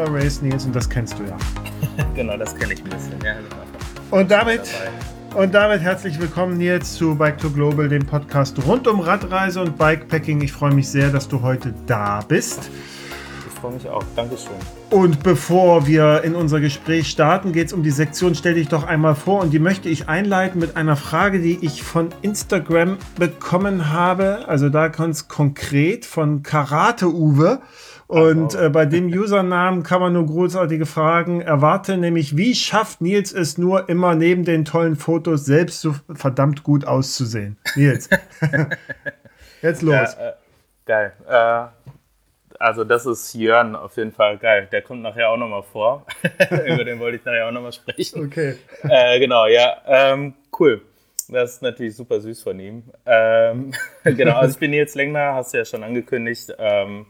Ultra Race, Nils, und das kennst du ja. genau, das kenne ich ein bisschen. Ja, und damit, und damit herzlich willkommen, Nils, zu Bike to Global, dem Podcast rund um Radreise und Bikepacking. Ich freue mich sehr, dass du heute da bist freue mich auch. Dankeschön. Und bevor wir in unser Gespräch starten, geht es um die Sektion Stell dich doch einmal vor und die möchte ich einleiten mit einer Frage, die ich von Instagram bekommen habe. Also da ganz konkret von Karate Uwe. Und äh, bei dem Usernamen kann man nur großartige Fragen erwarten, nämlich wie schafft Nils es nur immer neben den tollen Fotos selbst so verdammt gut auszusehen? Nils, jetzt los. Ja, äh, geil. Äh, also das ist Jörn auf jeden Fall geil. Der kommt nachher auch nochmal vor. Über den wollte ich nachher auch nochmal sprechen. Okay. Äh, genau, ja. Ähm, cool. Das ist natürlich super süß von ihm. Ähm, genau, also ich bin Nils Lengner, hast du ja schon angekündigt. Ähm,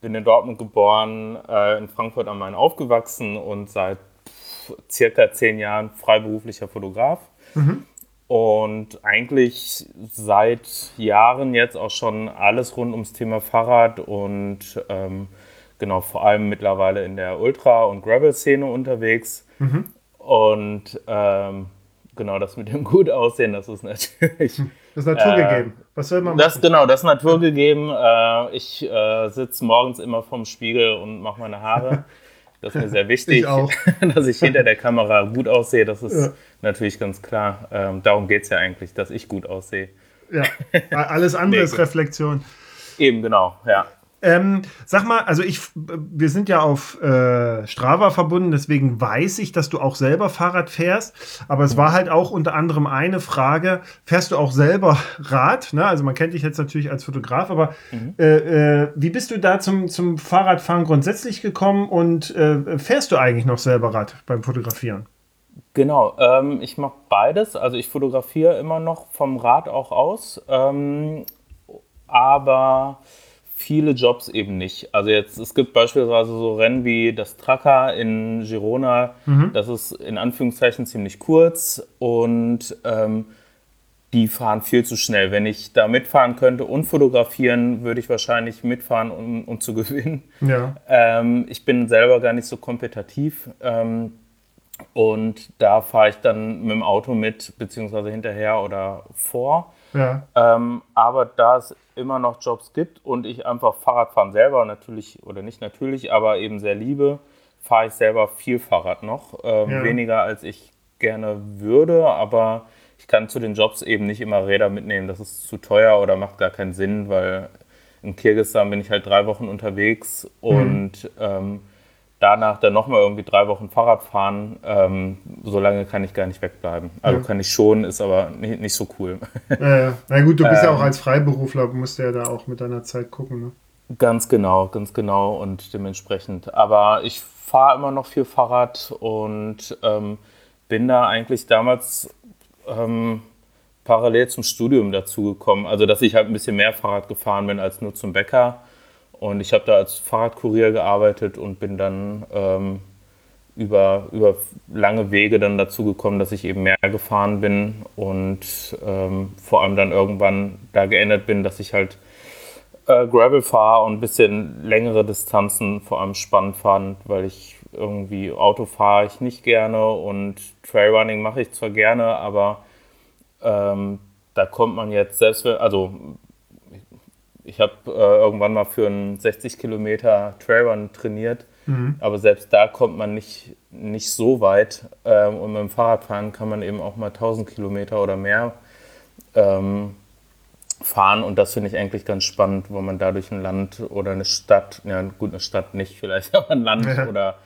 bin in Dortmund geboren, äh, in Frankfurt am Main aufgewachsen und seit circa zehn Jahren freiberuflicher Fotograf. Mhm. Und eigentlich seit Jahren jetzt auch schon alles rund ums Thema Fahrrad und ähm, genau vor allem mittlerweile in der Ultra- und Gravel-Szene unterwegs. Mhm. Und ähm, genau das mit dem gut aussehen, das ist natürlich. Das ist naturgegeben. Äh, Was soll man machen? Das, genau, das ist naturgegeben. Äh, ich äh, sitze morgens immer vorm Spiegel und mache meine Haare. Das ist mir sehr wichtig, ich dass ich hinter der Kamera gut aussehe. Das ist ja. natürlich ganz klar. Ähm, darum geht es ja eigentlich, dass ich gut aussehe. Ja, alles andere ist Reflexion. Eben, genau, ja. Ähm, sag mal, also ich, wir sind ja auf äh, Strava verbunden, deswegen weiß ich, dass du auch selber Fahrrad fährst. Aber es war halt auch unter anderem eine Frage: Fährst du auch selber Rad? Ne? Also man kennt dich jetzt natürlich als Fotograf, aber mhm. äh, äh, wie bist du da zum, zum Fahrradfahren grundsätzlich gekommen und äh, fährst du eigentlich noch selber Rad beim Fotografieren? Genau, ähm, ich mache beides. Also ich fotografiere immer noch vom Rad auch aus, ähm, aber viele Jobs eben nicht. Also jetzt, es gibt beispielsweise so Rennen wie das Tracker in Girona, mhm. das ist in Anführungszeichen ziemlich kurz und ähm, die fahren viel zu schnell. Wenn ich da mitfahren könnte und fotografieren, würde ich wahrscheinlich mitfahren, um, um zu gewinnen. Ja. Ähm, ich bin selber gar nicht so kompetitiv. Ähm, und da fahre ich dann mit dem Auto mit, beziehungsweise hinterher oder vor. Ja. Ähm, aber da es immer noch Jobs gibt und ich einfach Fahrradfahren selber natürlich, oder nicht natürlich, aber eben sehr liebe, fahre ich selber viel Fahrrad noch. Ähm, ja. Weniger als ich gerne würde, aber ich kann zu den Jobs eben nicht immer Räder mitnehmen. Das ist zu teuer oder macht gar keinen Sinn, weil in Kirgisistan bin ich halt drei Wochen unterwegs mhm. und ähm, danach dann nochmal irgendwie drei Wochen Fahrrad fahren, ähm, so lange kann ich gar nicht wegbleiben. Also ja. kann ich schon, ist aber nicht, nicht so cool. Ja, ja. Na gut, du bist ähm, ja auch ähm, als Freiberufler, musst ja da auch mit deiner Zeit gucken. Ne? Ganz genau, ganz genau und dementsprechend. Aber ich fahre immer noch viel Fahrrad und ähm, bin da eigentlich damals ähm, parallel zum Studium dazugekommen. Also, dass ich halt ein bisschen mehr Fahrrad gefahren bin als nur zum Bäcker und ich habe da als Fahrradkurier gearbeitet und bin dann ähm, über, über lange Wege dann dazu gekommen, dass ich eben mehr gefahren bin und ähm, vor allem dann irgendwann da geändert bin, dass ich halt äh, Gravel fahre und ein bisschen längere Distanzen vor allem spannend fand, weil ich irgendwie Auto fahre ich nicht gerne und Trailrunning mache ich zwar gerne, aber ähm, da kommt man jetzt selbst, also ich habe äh, irgendwann mal für einen 60 Kilometer Trailrun trainiert, mhm. aber selbst da kommt man nicht, nicht so weit. Ähm, und mit dem Fahrradfahren kann man eben auch mal 1000 Kilometer oder mehr ähm, fahren. Und das finde ich eigentlich ganz spannend, wo man dadurch ein Land oder eine Stadt, ja gut, eine Stadt nicht, vielleicht aber ein Land ja. oder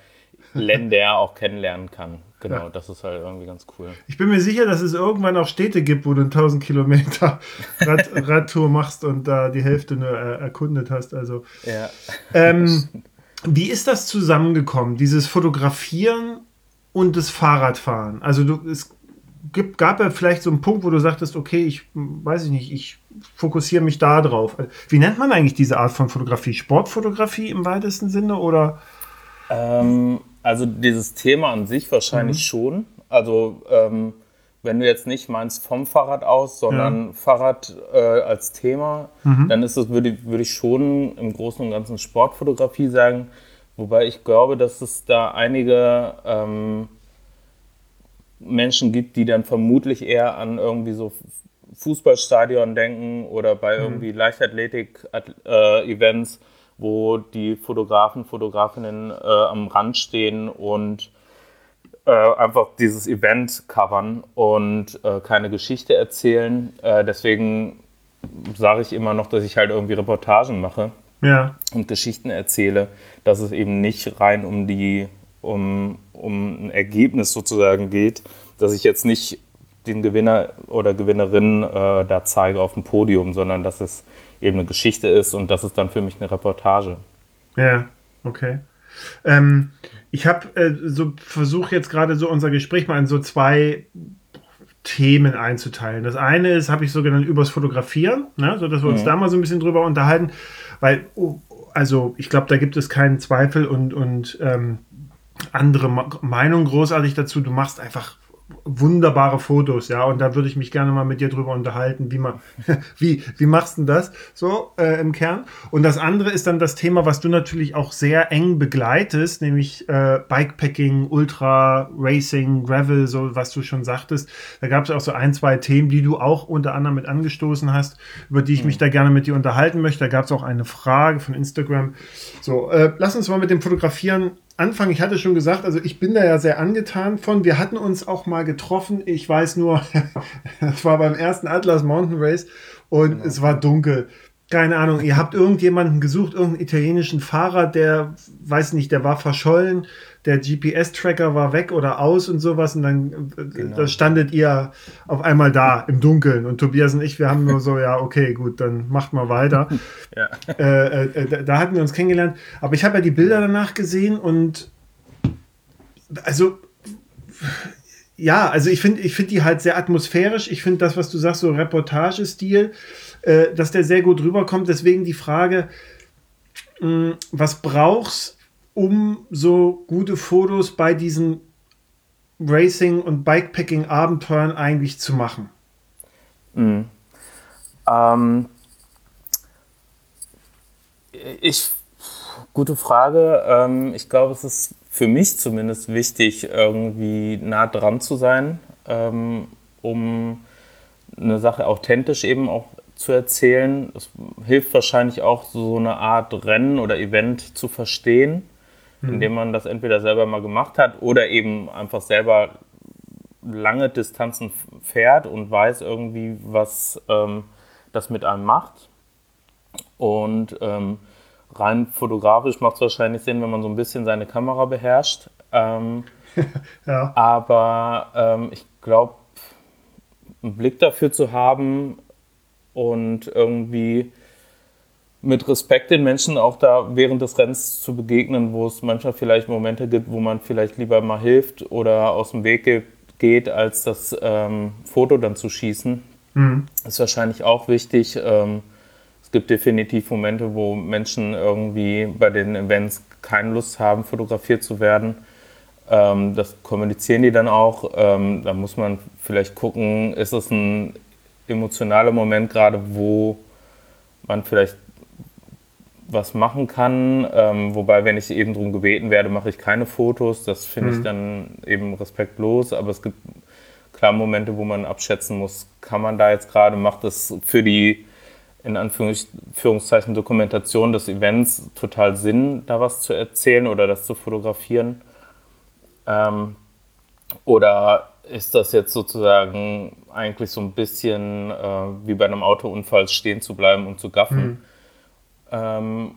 Länder auch kennenlernen kann. Genau, ja. das ist halt irgendwie ganz cool. Ich bin mir sicher, dass es irgendwann auch Städte gibt, wo du 1000 Kilometer Rad Radtour machst und da die Hälfte nur äh, erkundet hast. Also, ja. Ähm, wie ist das zusammengekommen, dieses Fotografieren und das Fahrradfahren? Also du, es gibt, gab ja vielleicht so einen Punkt, wo du sagtest, okay, ich weiß ich nicht, ich fokussiere mich da drauf. Wie nennt man eigentlich diese Art von Fotografie? Sportfotografie im weitesten Sinne oder? Ähm, also dieses Thema an sich wahrscheinlich mhm. schon. Also ähm, wenn du jetzt nicht meinst vom Fahrrad aus, sondern ja. Fahrrad äh, als Thema, mhm. dann ist es, würde, würde ich schon im Großen und Ganzen Sportfotografie sagen, Wobei ich glaube, dass es da einige ähm, Menschen gibt, die dann vermutlich eher an irgendwie so Fußballstadion denken oder bei mhm. irgendwie Leichtathletik-Events, äh, wo die Fotografen, Fotografinnen äh, am Rand stehen und äh, einfach dieses Event covern und äh, keine Geschichte erzählen. Äh, deswegen sage ich immer noch, dass ich halt irgendwie Reportagen mache ja. und Geschichten erzähle, dass es eben nicht rein um die um, um ein Ergebnis sozusagen geht, dass ich jetzt nicht den Gewinner oder Gewinnerin äh, da zeige auf dem Podium, sondern dass es eben eine Geschichte ist und das ist dann für mich eine Reportage. Ja, okay. Ähm, ich habe äh, so versuche jetzt gerade so unser Gespräch mal in so zwei Themen einzuteilen. Das eine ist, habe ich so genannt, übers Fotografieren, ne? so dass wir uns mhm. da mal so ein bisschen drüber unterhalten, weil, oh, also ich glaube, da gibt es keinen Zweifel und, und ähm, andere Meinung großartig dazu. Du machst einfach wunderbare Fotos, ja, und da würde ich mich gerne mal mit dir drüber unterhalten, wie man, wie, wie machst du das so äh, im Kern? Und das andere ist dann das Thema, was du natürlich auch sehr eng begleitest, nämlich äh, Bikepacking, Ultra Racing, Gravel, so was du schon sagtest. Da gab es auch so ein, zwei Themen, die du auch unter anderem mit angestoßen hast, über die ich mhm. mich da gerne mit dir unterhalten möchte. Da gab es auch eine Frage von Instagram. So, äh, lass uns mal mit dem Fotografieren Anfang, ich hatte schon gesagt, also ich bin da ja sehr angetan von. Wir hatten uns auch mal getroffen. Ich weiß nur, es war beim ersten Atlas Mountain Race und genau. es war dunkel. Keine Ahnung, ihr habt irgendjemanden gesucht, irgendeinen italienischen Fahrer, der, weiß nicht, der war verschollen, der GPS-Tracker war weg oder aus und sowas und dann genau. da standet ihr auf einmal da im Dunkeln und Tobias und ich, wir haben nur so, ja, okay, gut, dann macht mal weiter. ja. äh, äh, da, da hatten wir uns kennengelernt, aber ich habe ja die Bilder danach gesehen und also ja, also ich finde ich find die halt sehr atmosphärisch. Ich finde das, was du sagst, so Reportagestil, äh, dass der sehr gut rüberkommt. Deswegen die Frage, mh, hm, was brauchst um so gute Fotos bei diesen Racing- und Bikepacking-Abenteuern eigentlich zu machen? Mhm. Ähm, ich, gute Frage. Ähm, ich glaube, es ist für mich zumindest wichtig, irgendwie nah dran zu sein, ähm, um eine Sache authentisch eben auch zu erzählen. Es hilft wahrscheinlich auch, so eine Art Rennen oder Event zu verstehen, mhm. indem man das entweder selber mal gemacht hat oder eben einfach selber lange Distanzen fährt und weiß irgendwie, was ähm, das mit einem macht. Und ähm, rein fotografisch macht es wahrscheinlich Sinn, wenn man so ein bisschen seine Kamera beherrscht. Ähm, ja. Aber ähm, ich glaube, einen Blick dafür zu haben und irgendwie mit Respekt den Menschen auch da während des Rennens zu begegnen, wo es manchmal vielleicht Momente gibt, wo man vielleicht lieber mal hilft oder aus dem Weg geht, als das ähm, Foto dann zu schießen. Mhm. Ist wahrscheinlich auch wichtig. Ähm, gibt definitiv Momente, wo Menschen irgendwie bei den Events keine Lust haben, fotografiert zu werden. Ähm, das kommunizieren die dann auch. Ähm, da muss man vielleicht gucken, ist es ein emotionaler Moment gerade, wo man vielleicht was machen kann. Ähm, wobei, wenn ich eben darum gebeten werde, mache ich keine Fotos. Das finde mhm. ich dann eben respektlos. Aber es gibt klar Momente, wo man abschätzen muss, kann man da jetzt gerade, macht das für die in Anführungszeichen Dokumentation des Events total Sinn, da was zu erzählen oder das zu fotografieren? Ähm, oder ist das jetzt sozusagen eigentlich so ein bisschen äh, wie bei einem Autounfall stehen zu bleiben und zu gaffen? Mhm. Ähm,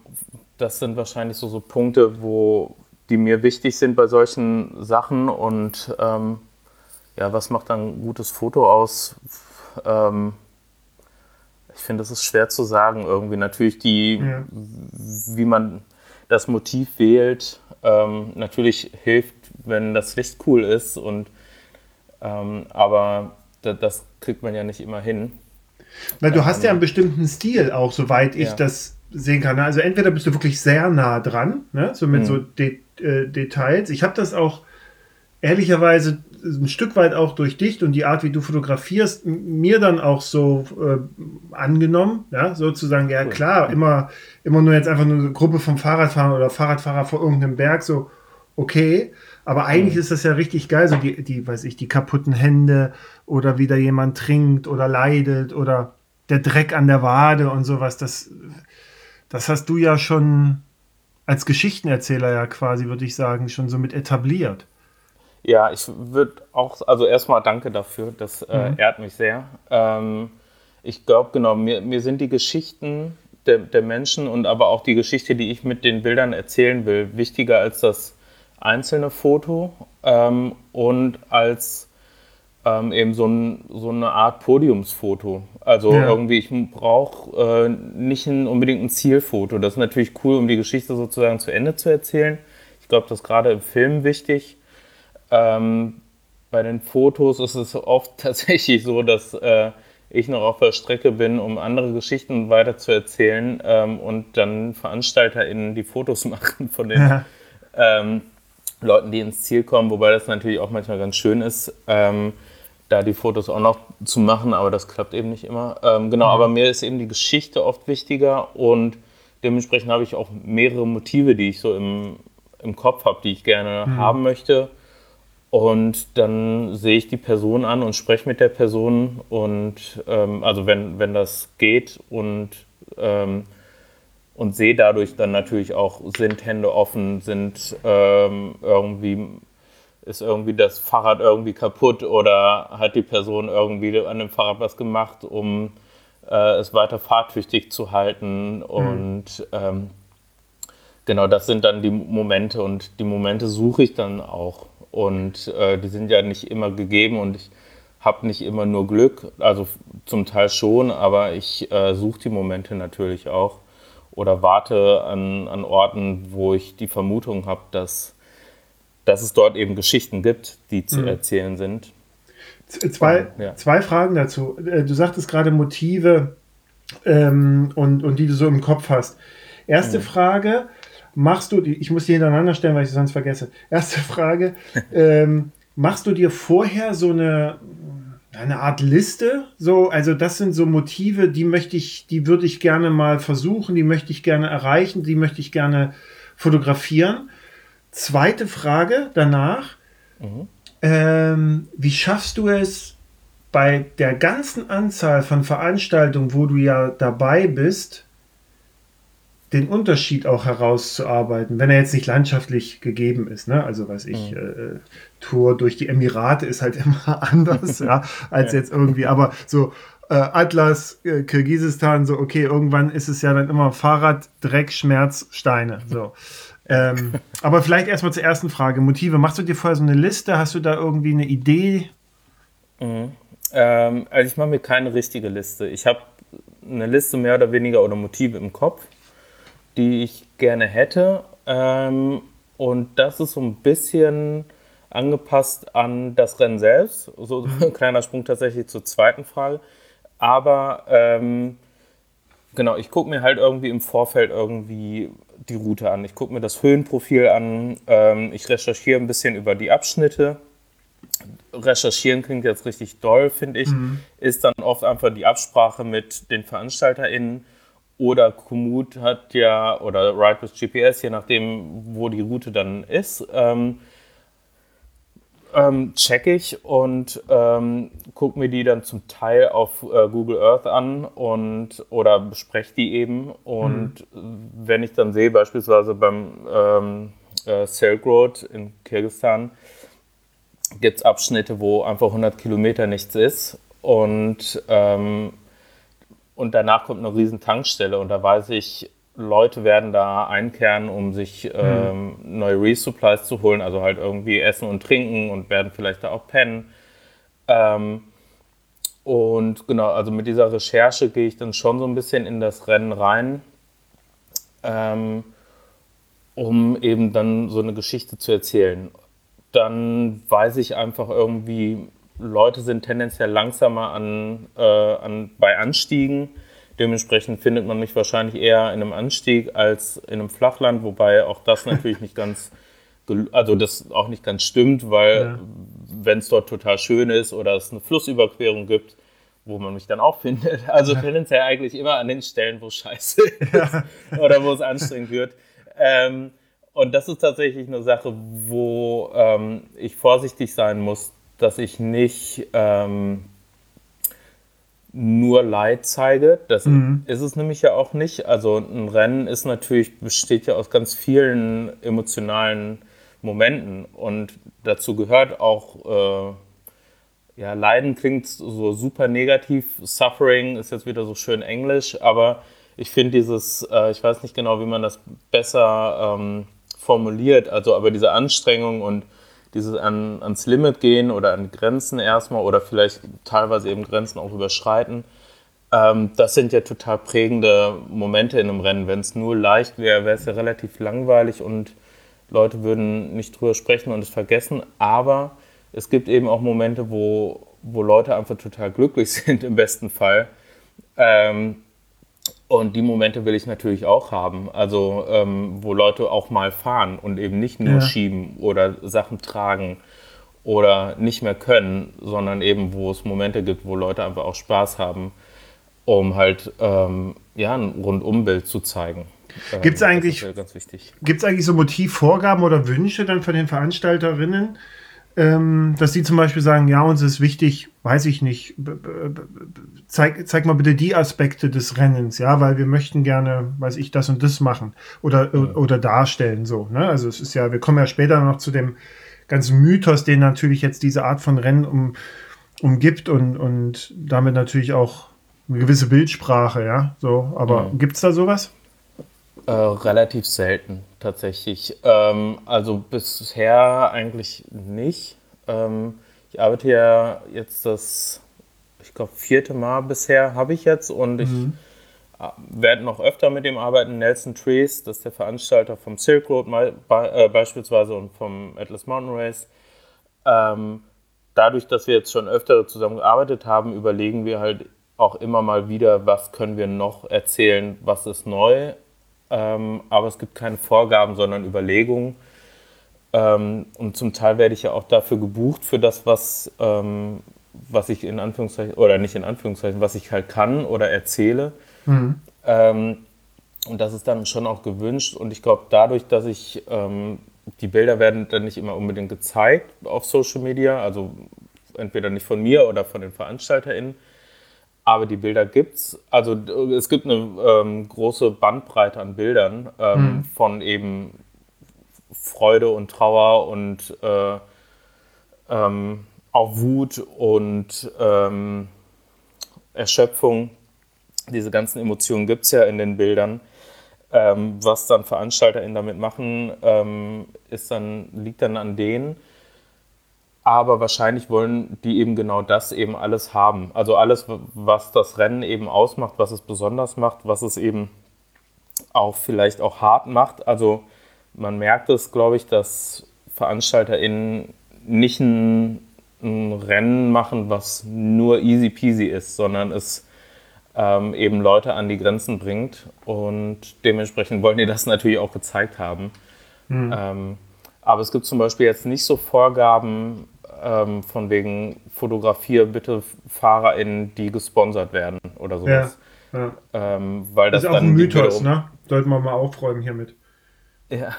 das sind wahrscheinlich so, so Punkte, wo die mir wichtig sind bei solchen Sachen und ähm, ja, was macht dann ein gutes Foto aus? Ähm, ich finde, das ist schwer zu sagen. Irgendwie natürlich die, ja. wie man das Motiv wählt. Ähm, natürlich hilft, wenn das Licht cool ist und ähm, aber das, das, kriegt man ja nicht immer hin. Weil du hast ja einen bestimmten Stil auch, soweit ich ja. das sehen kann. Also entweder bist du wirklich sehr nah dran, ne? so mit mhm. so De äh, Details. Ich habe das auch ehrlicherweise ein Stück weit auch durch dich und die Art, wie du fotografierst, mir dann auch so äh, angenommen, ja, sozusagen, ja klar, immer, immer nur jetzt einfach nur eine Gruppe von Fahrradfahrern oder Fahrradfahrer vor irgendeinem Berg, so, okay, aber eigentlich mhm. ist das ja richtig geil, so die, die, weiß ich, die kaputten Hände oder wie da jemand trinkt oder leidet oder der Dreck an der Wade und sowas, das, das hast du ja schon als Geschichtenerzähler ja quasi, würde ich sagen, schon so mit etabliert. Ja, ich würde auch, also erstmal danke dafür, das äh, mhm. ehrt mich sehr. Ähm, ich glaube, genau, mir, mir sind die Geschichten der, der Menschen und aber auch die Geschichte, die ich mit den Bildern erzählen will, wichtiger als das einzelne Foto ähm, und als ähm, eben so, ein, so, eine Art Podiumsfoto. Also ja. irgendwie, ich brauche äh, nicht ein, unbedingt ein Zielfoto. Das ist natürlich cool, um die Geschichte sozusagen zu Ende zu erzählen. Ich glaube, das ist gerade im Film wichtig. Ähm, bei den Fotos ist es oft tatsächlich so, dass äh, ich noch auf der Strecke bin, um andere Geschichten weiter zu erzählen ähm, und dann VeranstalterInnen die Fotos machen von den ja. ähm, Leuten, die ins Ziel kommen, wobei das natürlich auch manchmal ganz schön ist. Ähm, da die Fotos auch noch zu machen, aber das klappt eben nicht immer. Ähm, genau, mhm. aber mir ist eben die Geschichte oft wichtiger und dementsprechend habe ich auch mehrere Motive, die ich so im, im Kopf habe, die ich gerne mhm. haben möchte. Und dann sehe ich die Person an und spreche mit der Person und ähm, also wenn, wenn das geht und, ähm, und sehe dadurch dann natürlich auch, sind Hände offen, sind ähm, irgendwie ist irgendwie das Fahrrad irgendwie kaputt oder hat die Person irgendwie an dem Fahrrad was gemacht, um äh, es weiter fahrtüchtig zu halten. Mhm. Und ähm, genau, das sind dann die Momente und die Momente suche ich dann auch. Und äh, die sind ja nicht immer gegeben und ich habe nicht immer nur Glück, also zum Teil schon, aber ich äh, suche die Momente natürlich auch oder warte an, an Orten, wo ich die Vermutung habe, dass dass es dort eben Geschichten gibt, die zu mhm. erzählen sind. Zwei, ja. zwei Fragen dazu. Äh, du sagtest gerade Motive ähm, und, und die du so im Kopf hast. Erste mhm. Frage, machst du, ich muss die hintereinander stellen, weil ich sie sonst vergesse. Erste Frage, ähm, machst du dir vorher so eine, eine Art Liste? So, also das sind so Motive, die möchte ich, die würde ich gerne mal versuchen, die möchte ich gerne erreichen, die möchte ich gerne fotografieren. Zweite Frage danach. Mhm. Ähm, wie schaffst du es bei der ganzen Anzahl von Veranstaltungen, wo du ja dabei bist, den Unterschied auch herauszuarbeiten, wenn er jetzt nicht landschaftlich gegeben ist. Ne? Also weiß ich, mhm. äh, Tour durch die Emirate ist halt immer anders, ja, als ja. jetzt irgendwie, aber so äh, Atlas, äh, Kirgisistan, so okay, irgendwann ist es ja dann immer Fahrrad, Dreck, Schmerz, Steine. So. Ähm, aber vielleicht erstmal zur ersten Frage. Motive. Machst du dir vorher so eine Liste? Hast du da irgendwie eine Idee? Mhm. Ähm, also ich mache mir keine richtige Liste. Ich habe eine Liste mehr oder weniger oder Motive im Kopf, die ich gerne hätte. Ähm, und das ist so ein bisschen angepasst an das Rennen selbst. So ein kleiner Sprung tatsächlich zur zweiten Frage. Aber ähm, genau, ich gucke mir halt irgendwie im Vorfeld irgendwie die Route an. Ich gucke mir das Höhenprofil an. Ähm, ich recherchiere ein bisschen über die Abschnitte. Recherchieren klingt jetzt richtig doll, finde ich. Mhm. Ist dann oft einfach die Absprache mit den VeranstalterInnen. Oder Komoot hat ja, oder Ride with GPS, je nachdem, wo die Route dann ist. Ähm, ähm, check ich und ähm, gucke mir die dann zum Teil auf äh, Google Earth an und oder bespreche die eben. Und mhm. wenn ich dann sehe, beispielsweise beim ähm, äh, Silk Road in Kirgisistan, gibt es Abschnitte, wo einfach 100 Kilometer nichts ist und, ähm, und danach kommt eine riesen Tankstelle und da weiß ich, Leute werden da einkehren, um sich ähm, neue Resupplies zu holen, also halt irgendwie essen und trinken und werden vielleicht da auch pennen. Ähm, und genau, also mit dieser Recherche gehe ich dann schon so ein bisschen in das Rennen rein, ähm, um eben dann so eine Geschichte zu erzählen. Dann weiß ich einfach irgendwie, Leute sind tendenziell langsamer an, äh, an, bei Anstiegen Dementsprechend findet man mich wahrscheinlich eher in einem Anstieg als in einem Flachland, wobei auch das natürlich nicht ganz, also das auch nicht ganz stimmt, weil ja. wenn es dort total schön ist oder es eine Flussüberquerung gibt, wo man mich dann auch findet. Also ja. tendenziell eigentlich immer an den Stellen, wo es scheiße ist ja. oder wo es anstrengend wird. Ähm, und das ist tatsächlich eine Sache, wo ähm, ich vorsichtig sein muss, dass ich nicht ähm, nur Leid zeige. Das mhm. ist es nämlich ja auch nicht. Also ein Rennen ist natürlich, besteht ja aus ganz vielen emotionalen Momenten und dazu gehört auch, äh, ja, Leiden klingt so super negativ, Suffering ist jetzt wieder so schön englisch, aber ich finde dieses, äh, ich weiß nicht genau, wie man das besser ähm, formuliert, also aber diese Anstrengung und dieses an, ans Limit gehen oder an Grenzen erstmal oder vielleicht teilweise eben Grenzen auch überschreiten, ähm, das sind ja total prägende Momente in einem Rennen. Wenn es nur leicht wäre, wäre es ja relativ langweilig und Leute würden nicht drüber sprechen und es vergessen. Aber es gibt eben auch Momente, wo, wo Leute einfach total glücklich sind, im besten Fall. Ähm, und die Momente will ich natürlich auch haben. Also, ähm, wo Leute auch mal fahren und eben nicht nur ja. schieben oder Sachen tragen oder nicht mehr können, sondern eben, wo es Momente gibt, wo Leute einfach auch Spaß haben, um halt ähm, ja, ein Rundumbild zu zeigen. Gibt es eigentlich, eigentlich so Motivvorgaben oder Wünsche dann von den Veranstalterinnen? Ähm, dass die zum Beispiel sagen, ja, uns ist wichtig, weiß ich nicht, zeig, zeig mal bitte die Aspekte des Rennens, ja, weil wir möchten gerne, weiß ich, das und das machen oder, ja. oder darstellen, so, ne? Also es ist ja, wir kommen ja später noch zu dem ganzen Mythos, den natürlich jetzt diese Art von Rennen um, umgibt und, und damit natürlich auch eine gewisse Bildsprache, ja, so, aber ja. es da sowas? Äh, relativ selten tatsächlich. Ähm, also bisher eigentlich nicht. Ähm, ich arbeite ja jetzt das, ich glaube, vierte Mal bisher habe ich jetzt und ich mhm. Äh, werde noch öfter mit dem arbeiten. Nelson Trees, das ist der Veranstalter vom Silk Road mal, äh, beispielsweise und vom Atlas Mountain Race. Ähm, dadurch, dass wir jetzt schon öfter zusammen gearbeitet haben, überlegen wir halt auch immer mal wieder, was können wir noch erzählen, was ist neu ähm, aber es gibt keine Vorgaben, sondern Überlegungen. Ähm, und zum Teil werde ich ja auch dafür gebucht, für das, was, ähm, was ich in Anführungszeichen, oder nicht in Anführungszeichen, was ich halt kann oder erzähle. Mhm. Ähm, und das ist dann schon auch gewünscht. Und ich glaube, dadurch, dass ich, ähm, die Bilder werden dann nicht immer unbedingt gezeigt auf Social Media, also entweder nicht von mir oder von den VeranstalterInnen, aber die Bilder gibt's. Also es gibt eine ähm, große Bandbreite an Bildern ähm, mhm. von eben Freude und Trauer und äh, ähm, auch Wut und ähm, Erschöpfung. Diese ganzen Emotionen gibt es ja in den Bildern. Ähm, was dann VeranstalterInnen damit machen, ähm, ist dann, liegt dann an denen aber wahrscheinlich wollen die eben genau das eben alles haben. Also alles, was das Rennen eben ausmacht, was es besonders macht, was es eben auch vielleicht auch hart macht. Also man merkt es, glaube ich, dass VeranstalterInnen nicht ein, ein, Rennen machen, was nur easy peasy ist, sondern es ähm, eben Leute an die Grenzen bringt. Und dementsprechend wollen die das natürlich auch gezeigt haben. Mhm. Ähm, aber es gibt zum Beispiel jetzt nicht so Vorgaben, ähm, von wegen fotografiere bitte FahrerInnen, die gesponsert werden oder sowas. Ja, ja. Ähm, weil das, das ist auch ein Mythos, ne? Sollten wir mal aufräumen hiermit. Ja.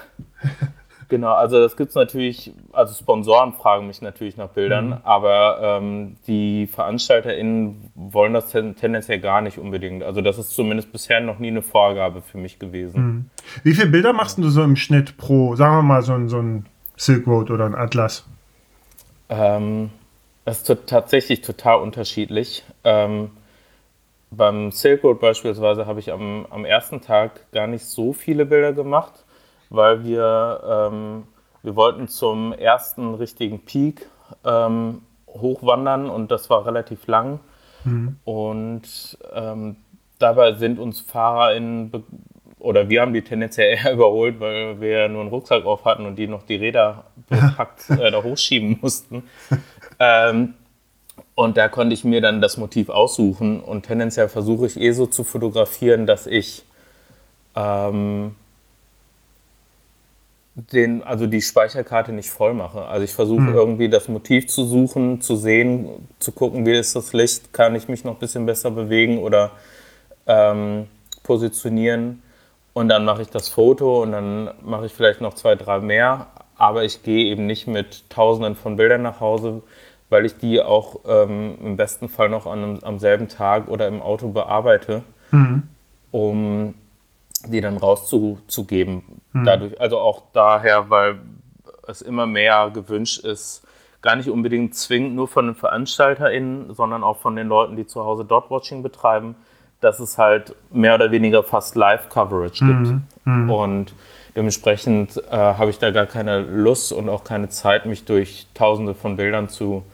genau, also das gibt es natürlich, also Sponsoren fragen mich natürlich nach Bildern, mhm. aber ähm, die VeranstalterInnen wollen das ten tendenziell gar nicht unbedingt. Also das ist zumindest bisher noch nie eine Vorgabe für mich gewesen. Mhm. Wie viele Bilder machst du so im Schnitt pro, sagen wir mal, so ein, so ein Silk Road oder ein Atlas? Ähm, das ist tatsächlich total unterschiedlich. Ähm, beim Silk Road beispielsweise habe ich am, am ersten Tag gar nicht so viele Bilder gemacht, weil wir, ähm, wir wollten zum ersten richtigen Peak ähm, hochwandern und das war relativ lang. Mhm. Und ähm, dabei sind uns FahrerInnen oder wir haben die tendenziell eher überholt, weil wir nur einen Rucksack auf hatten und die noch die Räder bepackt äh, da hochschieben mussten. Ähm, und da konnte ich mir dann das Motiv aussuchen und tendenziell versuche ich eh so zu fotografieren, dass ich ähm, den, also die Speicherkarte nicht voll mache. Also ich versuche mhm. irgendwie das Motiv zu suchen, zu sehen, zu gucken, wie ist das Licht, kann ich mich noch ein bisschen besser bewegen oder ähm, positionieren. Und dann mache ich das Foto und dann mache ich vielleicht noch zwei, drei mehr. Aber ich gehe eben nicht mit Tausenden von Bildern nach Hause, weil ich die auch ähm, im besten Fall noch an, am selben Tag oder im Auto bearbeite, mhm. um die dann rauszugeben. Mhm. Dadurch, also auch daher, weil es immer mehr gewünscht ist, gar nicht unbedingt zwingend nur von den VeranstalterInnen, sondern auch von den Leuten, die zu Hause Dot-Watching betreiben, dass es halt mehr oder weniger fast Live-Coverage gibt. Mhm. Mhm. Und dementsprechend äh, habe ich da gar keine Lust und auch keine Zeit, mich durch tausende von Bildern zu,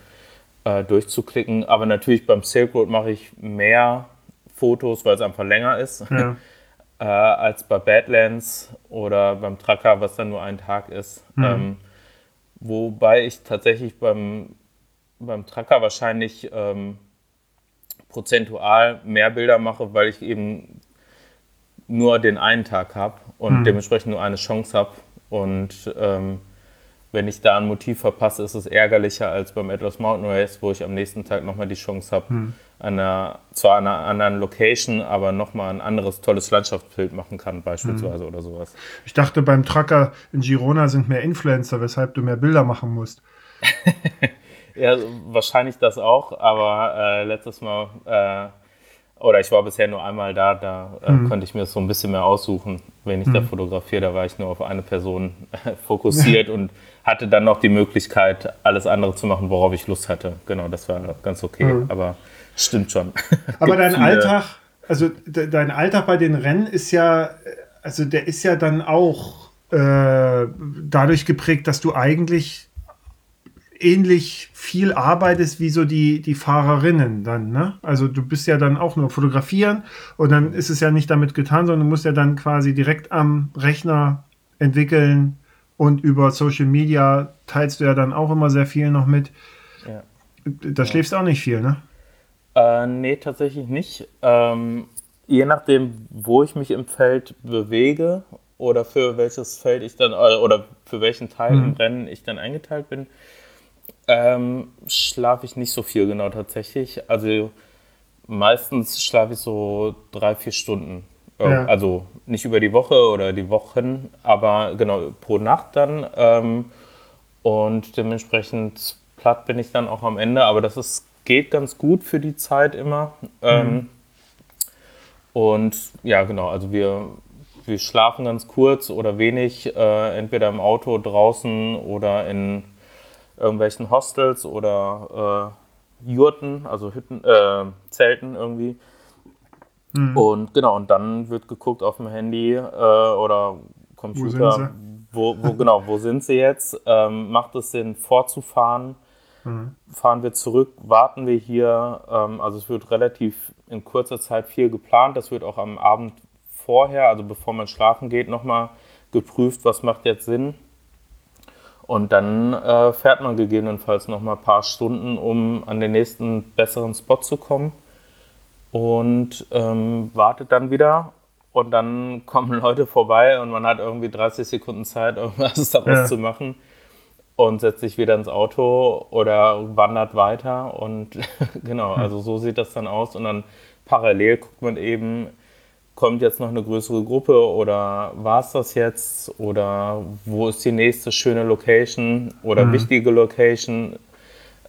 äh, durchzuklicken. Aber natürlich beim Silk Road mache ich mehr Fotos, weil es einfach länger ist. Ja. äh, als bei Badlands oder beim Tracker, was dann nur ein Tag ist. Mhm. Ähm, wobei ich tatsächlich beim, beim Tracker wahrscheinlich ähm, prozentual mehr Bilder mache, weil ich eben nur den einen Tag habe und mhm. dementsprechend nur eine Chance habe. Und ähm, wenn ich da ein Motiv verpasse, ist es ärgerlicher als beim Atlas Mountain Race, wo ich am nächsten Tag nochmal die Chance habe, mhm. einer, zwar an einer anderen Location, aber nochmal ein anderes tolles Landschaftsbild machen kann, beispielsweise mhm. oder sowas. Ich dachte, beim Trucker in Girona sind mehr Influencer, weshalb du mehr Bilder machen musst. ja, wahrscheinlich das auch, aber äh, letztes Mal äh, oder ich war bisher nur einmal da, da äh, mhm. konnte ich mir so ein bisschen mehr aussuchen, wenn ich mhm. da fotografiere. Da war ich nur auf eine Person äh, fokussiert und hatte dann noch die Möglichkeit, alles andere zu machen, worauf ich Lust hatte. Genau, das war ganz okay, mhm. aber stimmt schon. Aber dein Alltag, also de dein Alltag bei den Rennen ist ja, also der ist ja dann auch äh, dadurch geprägt, dass du eigentlich ähnlich viel arbeitest wie so die, die Fahrerinnen dann, ne? Also du bist ja dann auch nur fotografieren und dann ist es ja nicht damit getan, sondern du musst ja dann quasi direkt am Rechner entwickeln und über Social Media teilst du ja dann auch immer sehr viel noch mit. Ja. Da schläfst du auch nicht viel, ne? Äh, nee, tatsächlich nicht. Ähm, je nachdem, wo ich mich im Feld bewege oder für welches Feld ich dann oder für welchen Teil mhm. im Rennen ich dann eingeteilt bin, ähm, schlafe ich nicht so viel genau tatsächlich. Also meistens schlafe ich so drei, vier Stunden. Äh, ja. Also nicht über die Woche oder die Wochen, aber genau pro Nacht dann. Ähm, und dementsprechend platt bin ich dann auch am Ende, aber das ist, geht ganz gut für die Zeit immer. Ähm, mhm. Und ja, genau, also wir, wir schlafen ganz kurz oder wenig, äh, entweder im Auto draußen oder in irgendwelchen Hostels oder äh, Jurten, also Hütten, äh, Zelten irgendwie. Mhm. Und genau, und dann wird geguckt auf dem Handy äh, oder Computer, wo, wo, genau, wo sind sie jetzt? Ähm, macht es Sinn, vorzufahren? Mhm. Fahren wir zurück? Warten wir hier? Ähm, also es wird relativ in kurzer Zeit viel geplant. Das wird auch am Abend vorher, also bevor man schlafen geht, nochmal geprüft, was macht jetzt Sinn. Und dann äh, fährt man gegebenenfalls noch mal ein paar Stunden, um an den nächsten besseren Spot zu kommen. Und ähm, wartet dann wieder. Und dann kommen Leute vorbei und man hat irgendwie 30 Sekunden Zeit, irgendwas daraus ja. zu machen. Und setzt sich wieder ins Auto oder wandert weiter. Und genau, hm. also so sieht das dann aus. Und dann parallel guckt man eben, kommt jetzt noch eine größere Gruppe oder war es das jetzt oder wo ist die nächste schöne Location oder mhm. wichtige Location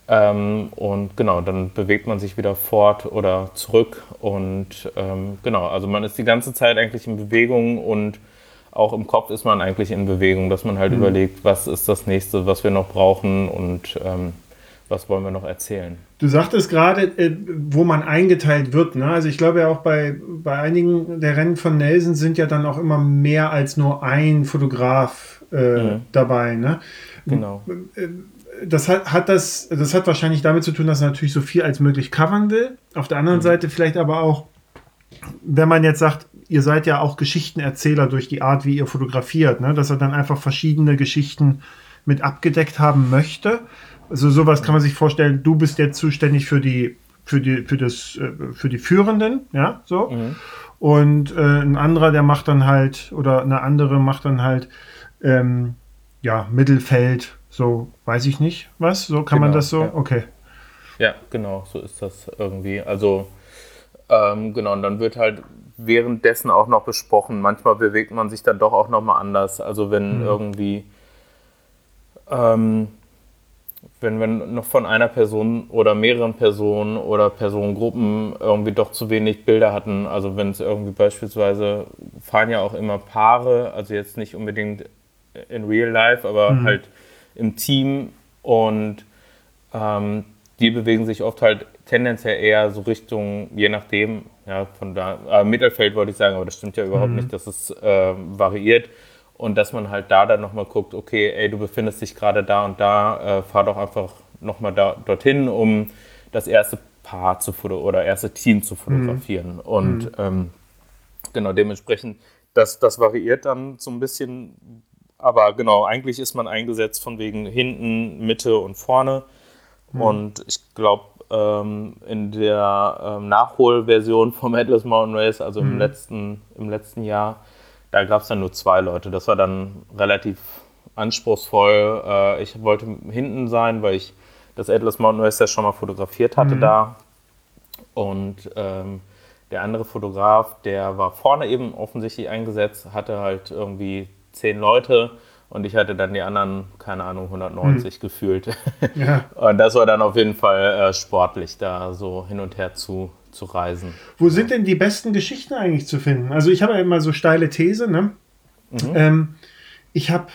ähm, und genau, dann bewegt man sich wieder fort oder zurück und ähm, genau, also man ist die ganze Zeit eigentlich in Bewegung und auch im Kopf ist man eigentlich in Bewegung, dass man halt mhm. überlegt, was ist das nächste, was wir noch brauchen und ähm, was wollen wir noch erzählen? Du sagtest gerade, äh, wo man eingeteilt wird. Ne? Also ich glaube ja auch bei, bei einigen der Rennen von Nelson sind ja dann auch immer mehr als nur ein Fotograf äh, mhm. dabei. Ne? Genau. Äh, das hat, hat das, das hat wahrscheinlich damit zu tun, dass er natürlich so viel als möglich covern will. Auf der anderen mhm. Seite vielleicht aber auch, wenn man jetzt sagt, ihr seid ja auch Geschichtenerzähler durch die Art, wie ihr fotografiert, ne? dass er dann einfach verschiedene Geschichten mit abgedeckt haben möchte. Also sowas kann man sich vorstellen, du bist jetzt zuständig für die, für die, für das, äh, für die Führenden, ja, so. Mhm. Und äh, ein anderer, der macht dann halt, oder eine andere macht dann halt ähm, ja, Mittelfeld, so weiß ich nicht was. So kann genau, man das so? Ja. Okay. Ja, genau, so ist das irgendwie. Also, ähm, genau, und dann wird halt währenddessen auch noch besprochen. Manchmal bewegt man sich dann doch auch nochmal anders. Also, wenn mhm. irgendwie. Ähm, wenn wir noch von einer Person oder mehreren Personen oder Personengruppen irgendwie doch zu wenig Bilder hatten. Also wenn es irgendwie beispielsweise fahren ja auch immer Paare, also jetzt nicht unbedingt in Real Life, aber mhm. halt im Team und ähm, die bewegen sich oft halt tendenziell eher so Richtung, je nachdem, ja, von da, äh, Mittelfeld wollte ich sagen, aber das stimmt ja überhaupt mhm. nicht, dass es äh, variiert und dass man halt da dann nochmal guckt, okay, ey, du befindest dich gerade da und da, äh, fahr doch einfach nochmal da, dorthin, um das erste Paar zu oder erste Team zu fotografieren. Mhm. Und mhm. Ähm, genau, dementsprechend, das, das variiert dann so ein bisschen, aber genau, eigentlich ist man eingesetzt von wegen hinten, Mitte und vorne. Mhm. Und ich glaube, ähm, in der ähm, Nachholversion vom Atlas Mountain Race, also im, mhm. letzten, im letzten Jahr, da gab es dann nur zwei Leute. Das war dann relativ anspruchsvoll. Äh, ich wollte hinten sein, weil ich das Atlas Mountain Race ja schon mal fotografiert hatte mhm. da. Und ähm, der andere Fotograf, der war vorne eben offensichtlich eingesetzt, hatte halt irgendwie zehn Leute und ich hatte dann die anderen, keine Ahnung, 190 mhm. gefühlt. Ja. Und das war dann auf jeden Fall äh, sportlich, da so hin und her zu zu reisen. Wo sind denn die besten Geschichten eigentlich zu finden? Also ich habe ja immer so steile These, ne? Mhm. Ähm, ich habe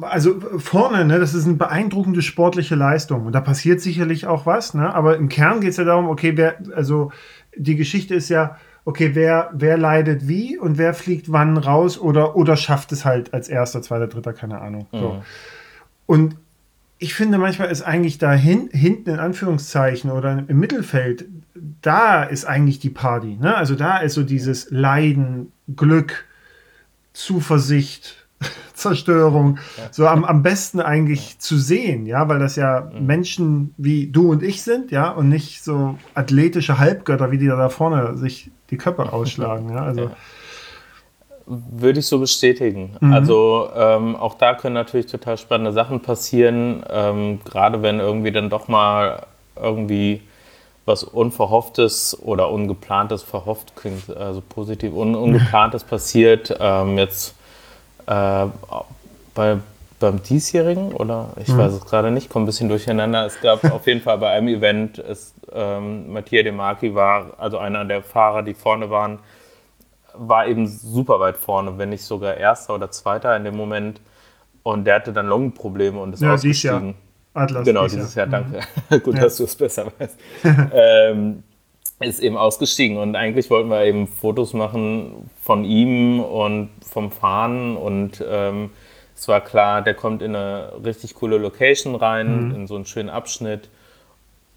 also vorne, ne, das ist eine beeindruckende sportliche Leistung und da passiert sicherlich auch was, ne? Aber im Kern geht es ja darum, okay, wer, also die Geschichte ist ja, okay, wer, wer leidet wie und wer fliegt wann raus oder, oder schafft es halt als erster, zweiter, dritter, keine Ahnung. Mhm. So. Und ich finde manchmal ist eigentlich da hin, hinten in Anführungszeichen oder im Mittelfeld, da ist eigentlich die Party. Ne? Also da ist so dieses Leiden, Glück, Zuversicht, Zerstörung, ja. so am, am besten eigentlich ja. zu sehen, ja, weil das ja mhm. Menschen wie du und ich sind, ja, und nicht so athletische Halbgötter, wie die da vorne sich die Köpfe ausschlagen, ja, also. Ja. Würde ich so bestätigen. Mhm. Also ähm, auch da können natürlich total spannende Sachen passieren, ähm, gerade wenn irgendwie dann doch mal irgendwie was Unverhofftes oder Ungeplantes verhofft klingt, also positiv un Ungeplantes passiert. Ähm, jetzt äh, bei, beim diesjährigen oder ich mhm. weiß es gerade nicht, komme ein bisschen durcheinander. Es gab auf jeden Fall bei einem Event, es, ähm, Mattia De Marchi war also einer der Fahrer, die vorne waren, war eben super weit vorne, wenn nicht sogar Erster oder Zweiter in dem Moment. Und der hatte dann Lungenprobleme und ist ja, ausgestiegen. Jahr. Atlas. Genau, dieses Jahr, Jahr danke. Mhm. Gut, ja. dass du es besser weißt. ähm, ist eben ausgestiegen und eigentlich wollten wir eben Fotos machen von ihm und vom Fahren und ähm, es war klar, der kommt in eine richtig coole Location rein, mhm. in so einen schönen Abschnitt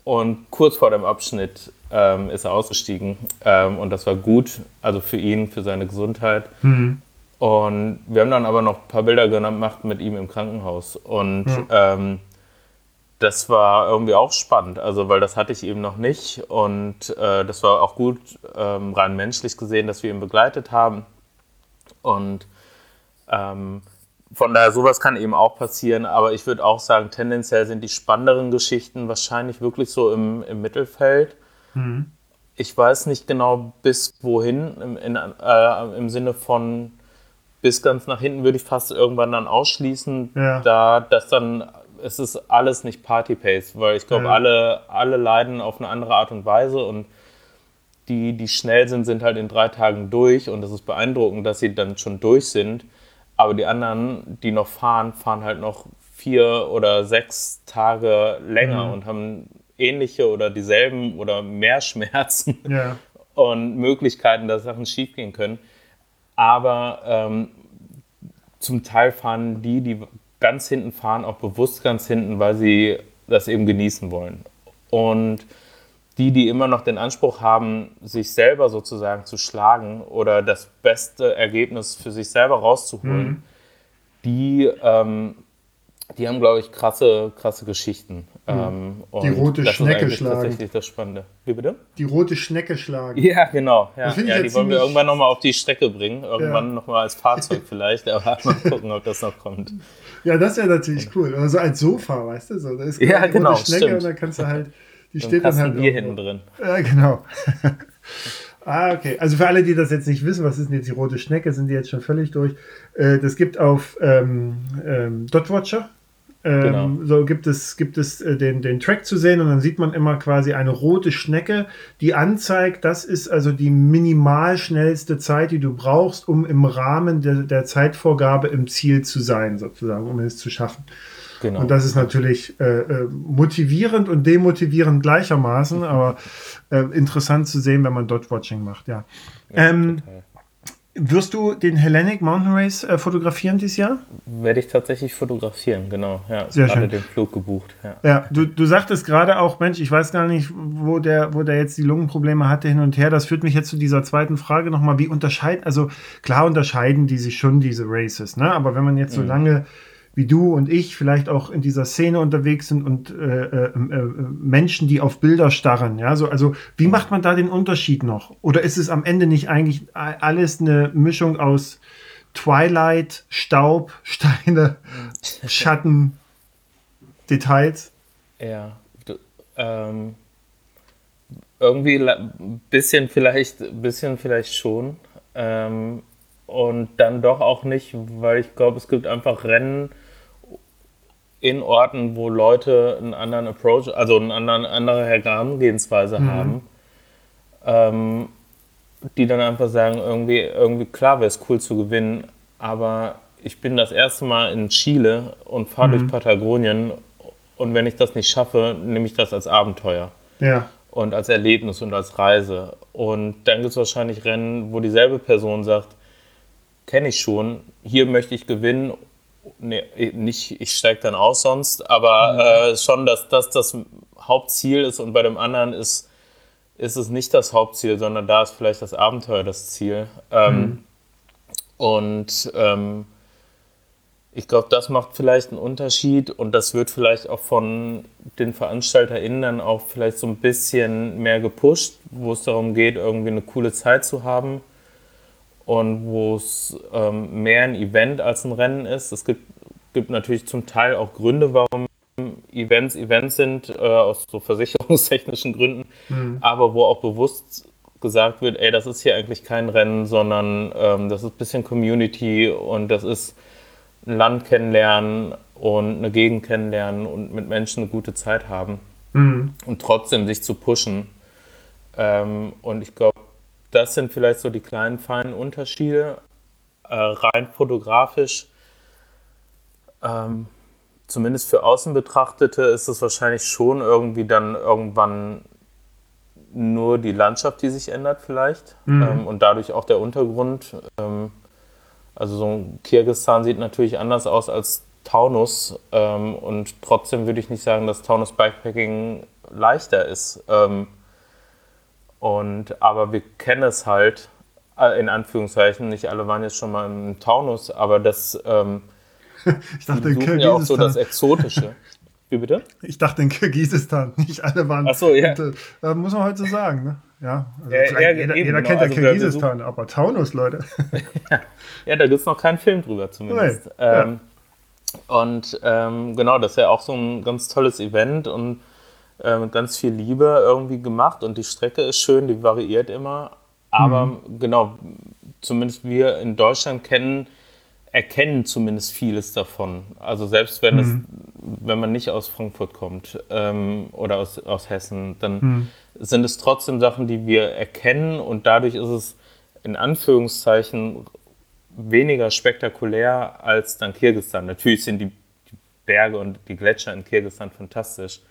und kurz vor dem Abschnitt ähm, ist er ausgestiegen. Ähm, und das war gut, also für ihn, für seine Gesundheit. Mhm. Und wir haben dann aber noch ein paar Bilder gemacht mit ihm im Krankenhaus. Und mhm. ähm, das war irgendwie auch spannend, also weil das hatte ich eben noch nicht. Und äh, das war auch gut, ähm, rein menschlich gesehen, dass wir ihn begleitet haben. Und ähm, von daher, sowas kann eben auch passieren, aber ich würde auch sagen, tendenziell sind die spannenderen Geschichten wahrscheinlich wirklich so im, im Mittelfeld. Mhm. Ich weiß nicht genau bis wohin, im, in, äh, im Sinne von bis ganz nach hinten würde ich fast irgendwann dann ausschließen, ja. da das dann, es ist alles nicht Party-Pace, weil ich glaube, ja. alle, alle leiden auf eine andere Art und Weise und die, die schnell sind, sind halt in drei Tagen durch und es ist beeindruckend, dass sie dann schon durch sind. Aber die anderen, die noch fahren, fahren halt noch vier oder sechs Tage länger mhm. und haben ähnliche oder dieselben oder mehr Schmerzen ja. und Möglichkeiten, dass Sachen schiefgehen können. Aber ähm, zum Teil fahren die, die ganz hinten fahren, auch bewusst ganz hinten, weil sie das eben genießen wollen. Und die, die immer noch den Anspruch haben, sich selber sozusagen zu schlagen oder das beste Ergebnis für sich selber rauszuholen, mhm. die, ähm, die haben, glaube ich, krasse, krasse Geschichten. Ähm, die rote das Schnecke ist schlagen. tatsächlich das Spannende. Wie bitte? Die rote Schnecke schlagen. Ja, genau. Ja, Das ja die wollen wir irgendwann nochmal auf die Strecke bringen. Irgendwann Ja. nochmal als Fahrzeug vielleicht, aber mal gucken, ob das noch kommt. Ja, das wäre natürlich cool. Oder so als Sofa, weißt du? So, da ist Ja, genau, rote Schnecke stimmt. und dann kannst du halt, die ein steht dann halt Bier hinten drin. Ja, genau. ah, okay. Also für alle, die das jetzt nicht wissen, was ist denn jetzt die rote Schnecke, sind die jetzt schon völlig durch. Äh, das gibt auf ähm, ähm, Dotwatcher. Ähm, Genau. So gibt es, gibt es äh, den, den Track zu sehen und dann sieht man immer quasi eine rote Schnecke, die anzeigt, das ist also die minimal schnellste Zeit, die du brauchst, um im Rahmen der, der Zeitvorgabe im Ziel zu sein, sozusagen, um es zu schaffen. Genau. Und das ist natürlich äh, äh, motivierend und demotivierend gleichermaßen, aber äh, interessant zu sehen, wenn man Dodge-Watching macht, ja. ähm, Total. Wirst du den Hellenic Mountain Race äh, fotografieren dieses Jahr? Werde ich tatsächlich fotografieren, genau. Ja, Sehr gerade schön. den Flug gebucht. Ja. Ja, du, du sagtest gerade auch, Mensch, ich weiß gar nicht, wo der, wo der jetzt die Lungenprobleme hatte hin und her. Das führt mich jetzt zu dieser zweiten Frage nochmal. Wie unterscheiden, also klar unterscheiden die sich schon, diese Races, ne? Aber wenn man jetzt so lange wie du und ich vielleicht auch in dieser Szene unterwegs sind und äh, äh, äh, Menschen, die auf Bilder starren, ja, so, also wie macht man da den Unterschied noch? Oder ist es am Ende nicht eigentlich alles eine Mischung aus Twilight, Staub, Steine, Schatten, Details? Ja, ähm, irgendwie ein bisschen vielleicht, bisschen vielleicht schon. Ähm, und dann doch auch nicht, weil ich glaube, es gibt einfach Rennen in Orten, wo Leute einen anderen Approach, also eine anderen, andere Herangehensweise haben, ähm, die dann einfach sagen, irgendwie, irgendwie klar wäre es cool zu gewinnen, aber ich bin das erste Mal in Chile und fahre durch Patagonien und wenn ich das nicht schaffe, nehme ich das als Abenteuer Ja. und als Erlebnis und als Reise. Und dann gibt es wahrscheinlich Rennen, wo dieselbe Person sagt, kenne ich schon, hier möchte ich gewinnen. Nee, nicht, ich steige dann aus sonst, aber äh, schon, dass das das Hauptziel ist und bei dem anderen ist, ist es nicht das Hauptziel, sondern da ist vielleicht das Abenteuer das Ziel. Ähm, Und ähm, ich glaube, das macht vielleicht einen Unterschied und das wird vielleicht auch von den VeranstalterInnen dann auch vielleicht so ein bisschen mehr gepusht, wo es darum geht, irgendwie eine coole Zeit zu haben und wo es ähm, mehr ein Event als ein Rennen ist. Es gibt, gibt natürlich zum Teil auch Gründe, warum Events Events sind, äh, aus so versicherungstechnischen Gründen, aber wo auch bewusst gesagt wird, ey, das ist hier eigentlich kein Rennen, sondern ähm, das ist ein bisschen Community und das ist ein Land kennenlernen und eine Gegend kennenlernen und mit Menschen eine gute Zeit haben und trotzdem sich zu pushen. Ähm, und ich glaube, das sind vielleicht so die kleinen, feinen Unterschiede. Äh, rein fotografisch, ähm, zumindest für Außenbetrachtete, ist es wahrscheinlich schon irgendwie dann irgendwann nur die Landschaft, die sich ändert vielleicht ähm, und dadurch auch der Untergrund. Ähm, also so ein Kirgisistan sieht natürlich anders aus als Taunus ähm, und trotzdem würde ich nicht sagen, dass Taunus Bikepacking leichter ist. Und, aber wir kennen es halt, äh, in Anführungszeichen, nicht alle waren jetzt schon mal im Taunus, aber das ähm, Ich dachte die in suchen ja auch so das. Exotische. Wie bitte? ich dachte in Kirgisistan. Nicht alle waren. Ach so, ja. Und, äh, muss man heute so sagen, ne? Ja. Also Ja, ja, jeder, jeder kennt ja Also wir Kirgisistan, aber Taunus, Leute. Ja, da gibt es noch keinen Film drüber zumindest. Ja. Ähm, Und ähm, genau, das ist ja auch so ein ganz tolles Event und äh, ganz viel Liebe irgendwie gemacht. Und die Strecke ist schön, die variiert immer. Aber Mhm. genau, zumindest wir in Deutschland kennen, erkennen zumindest vieles davon. Also selbst wenn, es, Mhm. wenn man nicht aus Frankfurt kommt ähm, oder aus, aus Hessen, dann Mhm. sind es trotzdem Sachen, die wir erkennen und dadurch ist es in Anführungszeichen weniger spektakulär als dann Kirgisistan. Natürlich sind die, die Berge und die Gletscher in Kirgisistan fantastisch.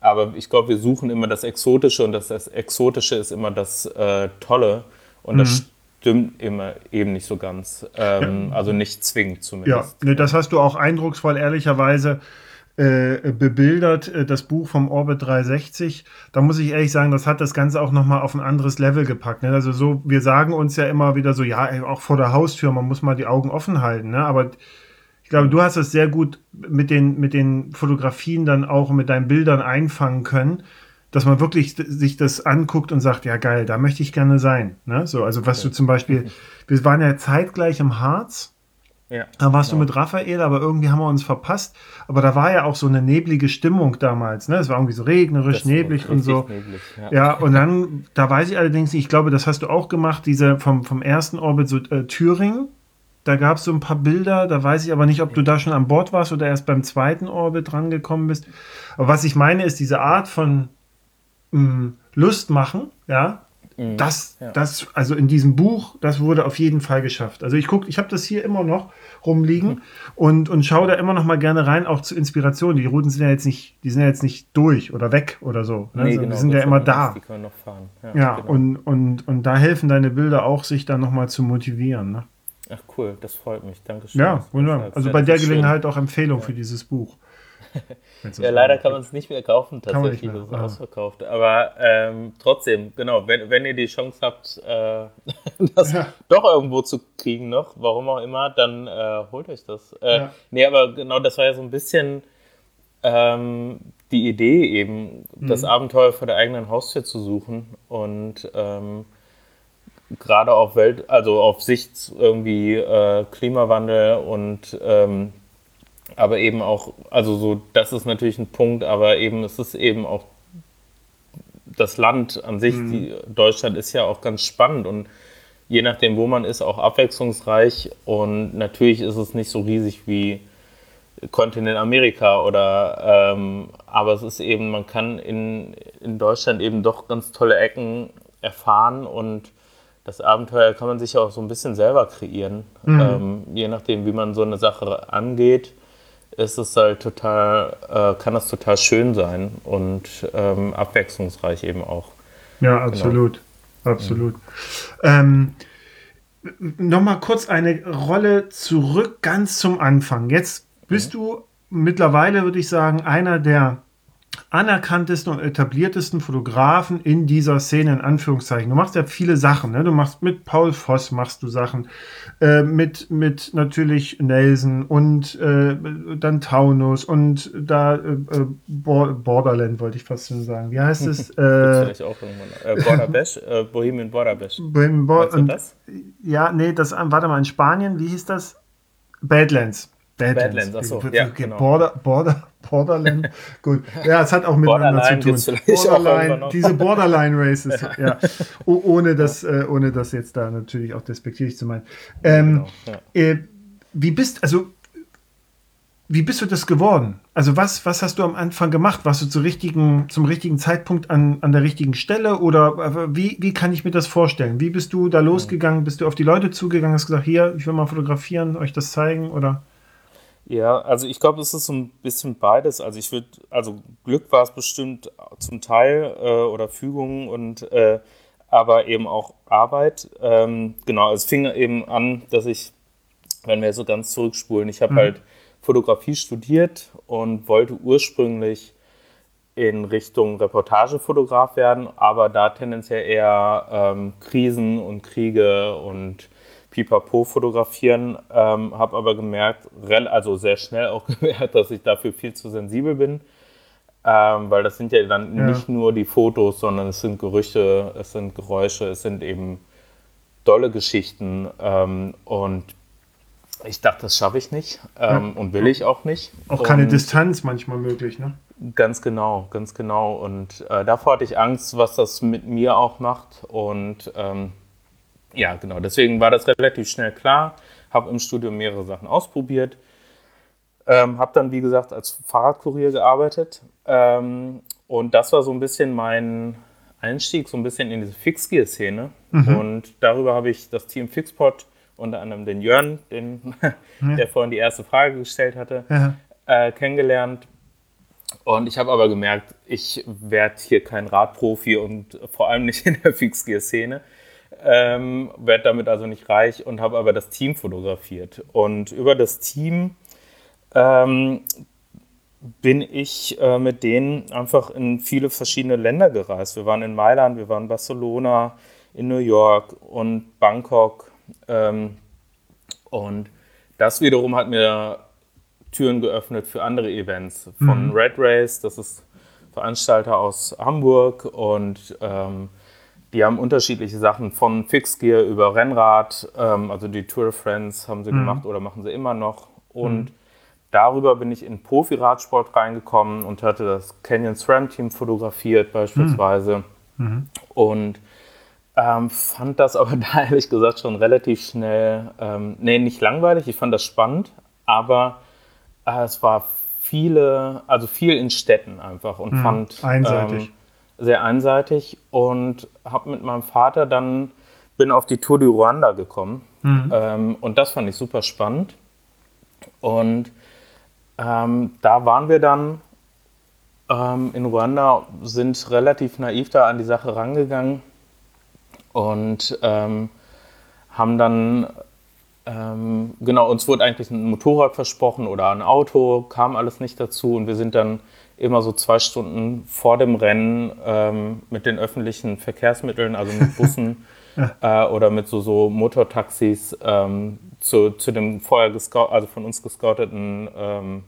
Aber ich glaube, wir suchen immer das Exotische und das, das Exotische ist immer das äh, Tolle. Und das stimmt immer eben nicht so ganz. Ähm, Also nicht zwingend Ja, zumindest. ne, das hast du auch eindrucksvoll, ehrlicherweise äh, bebildert, äh, das Buch vom Orbit 360. Da muss ich ehrlich sagen, das hat das Ganze auch nochmal auf ein anderes Level gepackt. Ne? Also so, wir sagen uns ja immer wieder so, ja, ey, auch vor der Haustür, man muss mal die Augen offen halten. Ne? Aber Ich glaube, du hast es sehr gut mit den, mit den Fotografien dann auch mit deinen Bildern einfangen können, dass man wirklich sich das anguckt und sagt, ja geil, da möchte ich gerne sein. Ne? So, also was okay. du zum Beispiel, wir waren ja zeitgleich im Harz. Ja, da warst genau. du mit Raphael, aber irgendwie haben wir uns verpasst. Aber da war ja auch so eine neblige Stimmung damals. Ne? Es war irgendwie so regnerisch, neblig und so. Neblig, ja. ja. und dann, da weiß ich allerdings nicht, ich glaube, das hast du auch gemacht, diese vom, vom ersten Orbit, so äh, Thüringen. Da gab es so ein paar Bilder, da weiß ich aber nicht, ob du da schon an Bord warst oder erst beim zweiten Orbit drangekommen bist. Aber was ich meine, ist diese Art von mh, mm, Lust machen, ja, mhm. das, ja. das, also in diesem Buch, das wurde auf jeden Fall geschafft. Also ich gucke, ich habe das hier immer noch rumliegen mhm. und, und schaue da immer noch mal gerne rein, auch zur Inspiration. Die Routen sind ja jetzt nicht, die sind ja jetzt nicht durch oder weg oder so. Ne? Nee, also, genau, die sind ja immer da. Die können noch fahren. Ja, ja genau. und, und, und da helfen deine Bilder auch, sich dann noch mal zu motivieren. Ne? Ach cool, das freut mich. Dankeschön. Ja, wunderbar. Also bei der Gelegenheit schön. auch Empfehlung ja. für dieses Buch. ja, leider kann man es nicht mehr kaufen, tatsächlich. Mehr. Das ist ah. ausverkauft. Aber ähm, trotzdem, genau, wenn, wenn ihr die Chance habt, äh, das ja. doch irgendwo zu kriegen noch, warum auch immer, dann äh, holt euch das. Äh, ja. Nee, aber genau, das war ja so ein bisschen ähm, die Idee eben, mhm. das Abenteuer vor der eigenen Haustür zu suchen und ähm, gerade auf Welt, also auf Sicht irgendwie äh, Klimawandel und ähm, aber eben auch, also so, das ist natürlich ein Punkt, aber eben es ist eben auch das Land an sich, mhm. die, Deutschland ist ja auch ganz spannend und je nachdem, wo man ist, auch abwechslungsreich und natürlich ist es nicht so riesig wie Kontinent Amerika oder ähm, aber es ist eben, man kann in, in Deutschland eben doch ganz tolle Ecken erfahren und das Abenteuer kann man sich auch so ein bisschen selber kreieren. Mhm. Ähm, je nachdem, wie man so eine Sache angeht, ist es halt total, äh, kann das total schön sein und ähm, abwechslungsreich eben auch. Ja, absolut. Genau. Absolut. Mhm. Ähm, Nochmal kurz eine Rolle zurück, ganz zum Anfang. Jetzt bist mhm. du mittlerweile, würde ich sagen, einer der anerkanntesten und etabliertesten Fotografen in dieser Szene, in Anführungszeichen. Du machst ja viele Sachen, ne? Du machst mit Paul Voss machst du Sachen, äh, mit, mit natürlich Nelson und äh, dann Taunus und da äh, äh Borderland wollte ich fast schon sagen. Wie heißt es? auch irgendwann. Äh, äh, Bohemian Border Bash. Bohemian Bo und, das? Ja, nee, das, warte mal, in Spanien, wie hieß das? Badlands. Badlands, Badlands achso. Ja, genau. Border, Border, Borderland. Gut. Ja, es hat auch miteinander zu tun. Borderline, diese Borderline Races. ja. Oh, ohne, das, äh, ohne das jetzt da natürlich auch despektierlich zu meinen. Ähm, genau, ja. äh, wie bist, also, wie bist du das geworden? Also, was, was hast du am Anfang gemacht? Warst du zu richtigen, zum richtigen Zeitpunkt an, an der richtigen Stelle? Oder äh, wie, wie kann ich mir das vorstellen? Wie bist du da losgegangen? Bist du auf die Leute zugegangen, hast gesagt, hier, ich will mal fotografieren, euch das zeigen? Oder? Ja, also ich glaube, es ist so ein bisschen beides. Also ich würde, also Glück war es bestimmt zum Teil äh, oder Fügung und äh, aber eben auch Arbeit. Ähm, genau, es fing eben an, dass ich, wenn wir so ganz zurückspulen, ich habe mhm. halt Fotografie studiert und wollte ursprünglich in Richtung Reportagefotograf werden, aber da tendenziell eher ähm, Krisen und Kriege und Pipapo fotografieren, ähm, habe aber gemerkt, also sehr schnell auch gemerkt, dass ich dafür viel zu sensibel bin, ähm, weil das sind ja dann ja. nicht nur die Fotos, sondern es sind Gerüche, es sind Geräusche, es sind eben dolle Geschichten ähm, und ich dachte, das schaffe ich nicht ähm, ja. und will ich auch nicht. Auch keine und Distanz manchmal möglich, ne? Ganz genau, ganz genau. Und äh, davor hatte ich Angst, was das mit mir auch macht. Und ähm, ja, genau. Deswegen war das relativ schnell klar. Habe im Studium mehrere Sachen ausprobiert. Ähm, habe dann, wie gesagt, als Fahrradkurier gearbeitet. Ähm, und das war so ein bisschen mein Einstieg, so ein bisschen in diese Fixgear-Szene. Mhm. Und darüber habe ich das Team Fixpot, unter anderem den Jörn, den, ja. der vorhin die erste Frage gestellt hatte, ja. äh, kennengelernt. Und ich habe aber gemerkt, ich werde hier kein Radprofi und vor allem nicht in der Fixgear-Szene ähm, werde damit also nicht reich und habe aber das Team fotografiert. Und über das Team ähm, bin ich äh, mit denen einfach in viele verschiedene Länder gereist. Wir waren in Mailand, wir waren in Barcelona, in New York und Bangkok. Ähm, und das wiederum hat mir Türen geöffnet für andere Events. Von mhm. Red Race, das ist Veranstalter aus Hamburg und ähm, die haben unterschiedliche Sachen von Fixgear über Rennrad, ähm, also die Tour Friends haben sie mhm. gemacht oder machen sie immer noch. Und mhm. darüber bin ich in Profi-Radsport reingekommen und hatte das Canyon SRAM Team fotografiert beispielsweise. Mhm. mhm. Und ähm, fand das aber da ehrlich gesagt schon relativ schnell, ähm, nee, nicht langweilig, ich fand das spannend, aber äh, es war viele, also viel in Städten einfach und mhm, fand einseitig. Sehr einseitig und habe mit meinem Vater dann bin auf die Tour de Ruanda gekommen mhm. ähm, und das fand ich super spannend und ähm, da waren wir dann ähm, in Ruanda sind relativ naiv da an die Sache rangegangen und ähm, haben dann ähm, genau, uns wurde eigentlich ein Motorrad versprochen oder ein Auto, kam alles nicht dazu und wir sind dann immer so zwei Stunden vor dem Rennen ähm, mit den öffentlichen Verkehrsmitteln, also mit Bussen äh, oder mit so, so Motortaxis ähm, zu, zu dem vorher also von uns gescouteten ähm,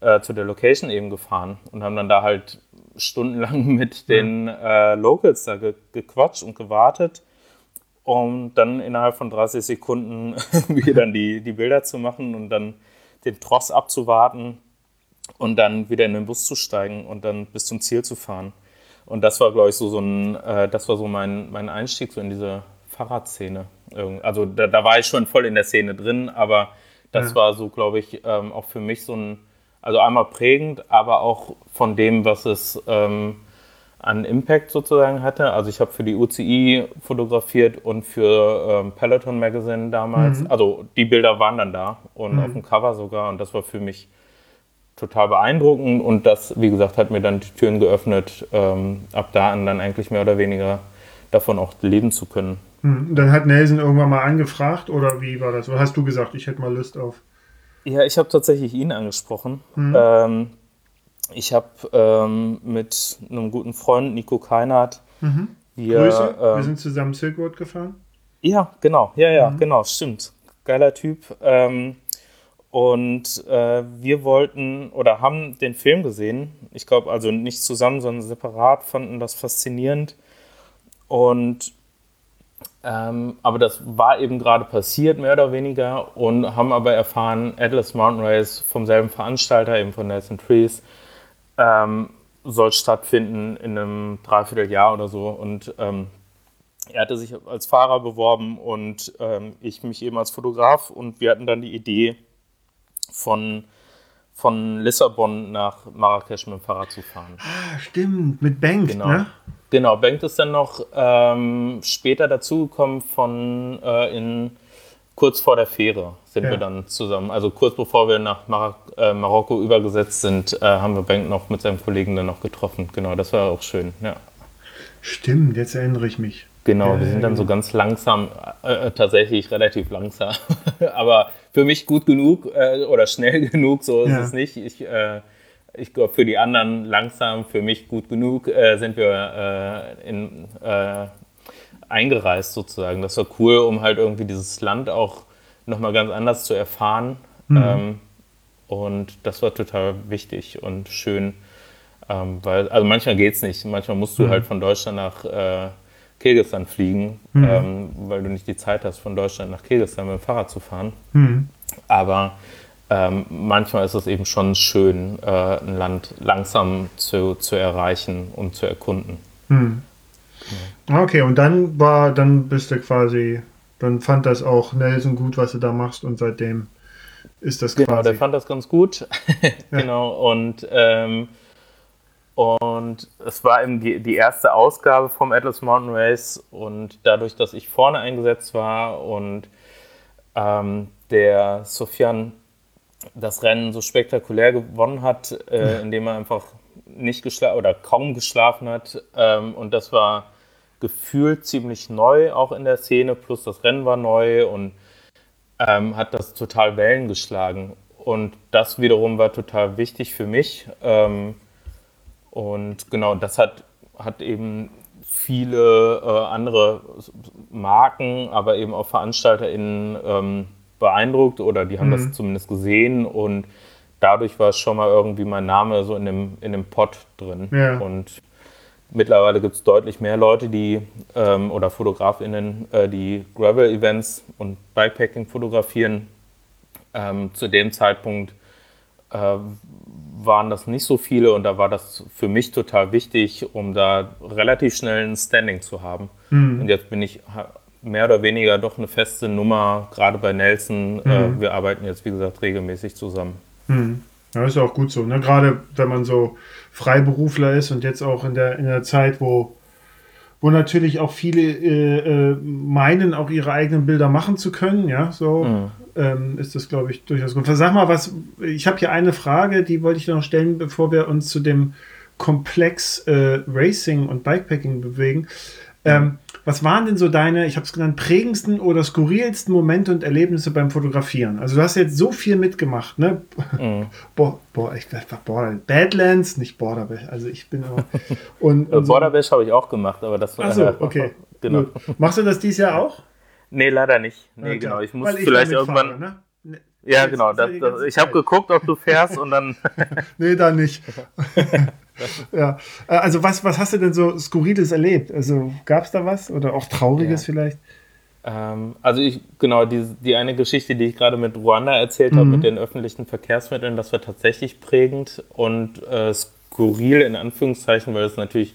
äh, zu der Location eben gefahren und haben dann da halt stundenlang mit den äh, Locals da ge gequatscht und gewartet um dann innerhalb von 30 Sekunden wieder dann die, die Bilder zu machen und dann den Tross abzuwarten und dann wieder in den Bus zu steigen und dann bis zum Ziel zu fahren. Und das war, glaube ich, so, so ein, äh, das war so mein, mein Einstieg so in diese Fahrradszene. Also da, da, war ich schon voll in der Szene drin, aber das ja. war so, glaube ich, ähm, auch für mich so ein, also einmal prägend, aber auch von dem, was es ähm, an Impact sozusagen hatte. Also ich habe für die UCI fotografiert und für ähm, Peloton Magazine damals. Mhm. Also die Bilder waren dann da und mhm. auf dem Cover sogar und das war für mich total beeindruckend und das, wie gesagt, hat mir dann die Türen geöffnet, ähm, ab da an dann eigentlich mehr oder weniger davon auch leben zu können. Mhm. Dann hat Nelson irgendwann mal angefragt oder wie war das? Oder hast du gesagt, ich hätte mal Lust auf? Ja, ich habe tatsächlich ihn angesprochen. Mhm. Ähm, ich habe ähm, mit einem guten Freund, Nico Keinert, mhm. wir, Grüße, ähm, wir sind zusammen Silk Road gefahren. Ja, genau, ja, ja, mhm. genau, stimmt. Geiler Typ. Ähm, und äh, wir wollten oder haben den Film gesehen. Ich glaube, also nicht zusammen, sondern separat, fanden das faszinierend. Und ähm, aber das war eben gerade passiert, mehr oder weniger, und haben aber erfahren, Atlas Mountain Race vom selben Veranstalter, eben von Nelson Trees, ähm, soll stattfinden in einem Dreivierteljahr oder so. Und ähm, er hatte sich als Fahrer beworben und ähm, ich mich eben als Fotograf. Und wir hatten dann die Idee, von, von Lissabon nach Marrakesch mit dem Fahrrad zu fahren. Ah, stimmt, mit Bengt, genau. ne? Genau, Bengt ist dann noch ähm, später dazugekommen von äh, in kurz vor der Fähre sind ja. wir dann zusammen. Also kurz bevor wir nach Mar äh, Marokko übergesetzt sind, äh, haben wir Bank noch mit seinem Kollegen dann noch getroffen. Genau, das war auch schön, ja. Stimmt, jetzt erinnere ich mich. Genau, ja, wir sind dann so ganz langsam, äh, äh, tatsächlich relativ langsam, aber für mich gut genug äh, oder schnell genug, so ist ja. es nicht. Ich, äh, ich glaube, für die anderen langsam, für mich gut genug, sind wir in eingereist sozusagen. Das war cool, um halt irgendwie dieses Land auch nochmal ganz anders zu erfahren. Mhm. Ähm, und das war total wichtig und schön. Ähm, weil, also manchmal geht es nicht. Manchmal musst du mhm. halt von Deutschland nach äh, Kirgisistan fliegen, mhm. ähm, weil du nicht die Zeit hast, von Deutschland nach Kirgisistan mit dem Fahrrad zu fahren. Mhm. Aber ähm, manchmal ist es eben schon schön, äh, ein Land langsam zu, zu erreichen und zu erkunden. Mhm. Ja. Okay, und dann war, dann bist du quasi, dann fand das auch Nelson gut, was du da machst und seitdem ist das genau, quasi. Genau, der fand das ganz gut. genau, und, ähm, und es war eben die, die erste Ausgabe vom Atlas Mountain Race und dadurch, dass ich vorne eingesetzt war und ähm, der Sofian das Rennen so spektakulär gewonnen hat, äh, indem er einfach nicht geschlafen oder kaum geschlafen hat. Ähm, und das war gefühlt ziemlich neu auch in der Szene, plus das Rennen war neu und ähm, hat das total Wellen geschlagen. Und das wiederum war total wichtig für mich. Ähm, und genau, das hat, hat eben viele äh, andere Marken, aber eben auch VeranstalterInnen ähm, beeindruckt oder die haben mhm. das zumindest gesehen und dadurch war schon mal irgendwie mein Name so in dem, in dem Pot drin. Ja. Und mittlerweile gibt es deutlich mehr Leute, die ähm, oder FotografInnen, äh, die Gravel-Events und Bikepacking fotografieren. Ähm, zu dem Zeitpunkt äh, waren das nicht so viele und da war das für mich total wichtig, um da relativ schnell ein Standing zu haben. Mhm. Und jetzt bin ich mehr oder weniger doch eine feste Nummer, gerade bei Nelson. Mhm. Äh, wir arbeiten jetzt, wie gesagt, regelmäßig zusammen. Mhm. Ja, ist auch gut so. Ne? Gerade wenn man so Freiberufler ist und jetzt auch in der, in der Zeit, wo, wo natürlich auch viele äh, äh, meinen, auch ihre eigenen Bilder machen zu können, ja, so Mhm. Ähm, ist das, glaube ich, durchaus gut. Sag mal, was, ich habe hier eine Frage, die wollte ich noch stellen, bevor wir uns zu dem Komplex äh, Racing und Bikepacking bewegen. Ähm, was waren denn so deine, ich habe es genannt, prägendsten oder skurrilsten Momente und Erlebnisse beim Fotografieren? Also du hast jetzt so viel mitgemacht, ne? Mhm. Boah, boah, ich einfach Border, Badlands, nicht Border, also ich bin immer und, und so. Border Bash habe ich auch gemacht, aber das war. Achso, okay. Genau. Machst du das dieses Jahr auch? Nee, leider nicht. Nee, Ja, genau. Ich muss Weil vielleicht irgendwann. Ne? Ne- Ja, jetzt genau. ja Das, die das, ich habe geguckt, ob du fährst und dann. Nee, da nicht. ja. Äh, Also was, was hast du denn so Skurriles erlebt? Also gab es da was? Oder auch Trauriges Ja. vielleicht? Ähm, also ich, genau, die, die eine Geschichte, die ich gerade mit Ruanda erzählt habe, Mhm. mit den öffentlichen Verkehrsmitteln, das war tatsächlich prägend und äh, skurril in Anführungszeichen, weil es natürlich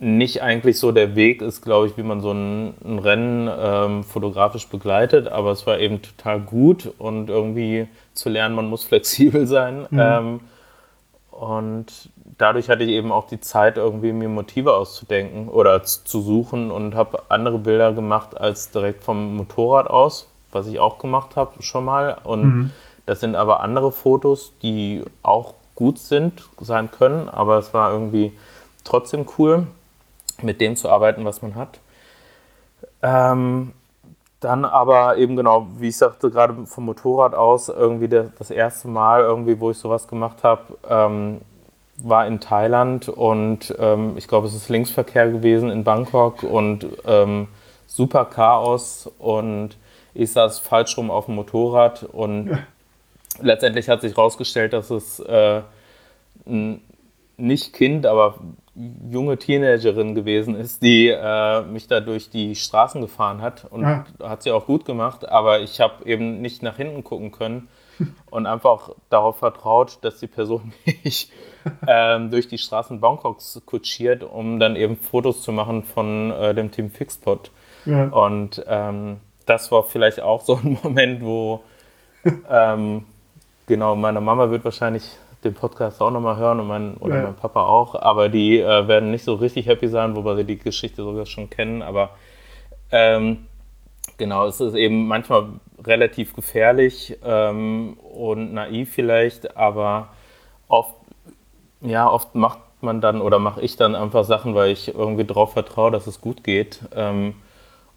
nicht eigentlich so der Weg ist, glaube ich, wie man so ein, ein Rennen ähm, fotografisch begleitet, aber es war eben total gut und irgendwie zu lernen, man muss flexibel sein. Mhm. Ähm, und dadurch hatte ich eben auch die Zeit, irgendwie mir Motive auszudenken oder zu suchen und habe andere Bilder gemacht als direkt vom Motorrad aus, was ich auch gemacht habe schon mal. Und Mhm. das sind aber andere Fotos, die auch gut sind, sein können, aber es war irgendwie trotzdem cool, mit dem zu arbeiten, was man hat. Ähm, dann aber eben genau, wie ich sagte, gerade vom Motorrad aus, irgendwie der, das erste Mal, irgendwie, wo ich sowas gemacht habe, ähm, war in Thailand und ähm, ich glaube, es ist Linksverkehr gewesen in Bangkok und ähm, super Chaos und ich saß falsch rum auf dem Motorrad und letztendlich hat sich herausgestellt, dass es äh, ein nicht Kind, aber junge Teenagerin gewesen ist, die äh, mich da durch die Straßen gefahren hat und Ah. hat sie auch gut gemacht, aber ich habe eben nicht nach hinten gucken können und einfach darauf vertraut, dass die Person mich ähm, durch die Straßen Bangkoks kutschiert, um dann eben Fotos zu machen von äh, dem Team Fixpot. Ja. Und ähm, das war vielleicht auch so ein Moment, wo ähm, genau meine Mama wird wahrscheinlich den Podcast auch nochmal hören und mein, oder Ja. mein Papa auch, aber die äh, werden nicht so richtig happy sein, wobei sie die Geschichte sogar schon kennen. Aber ähm, genau, es ist eben manchmal relativ gefährlich ähm, und naiv vielleicht, aber oft, ja, oft macht man dann oder mache ich dann einfach Sachen, weil ich irgendwie darauf vertraue, dass es gut geht. Ähm,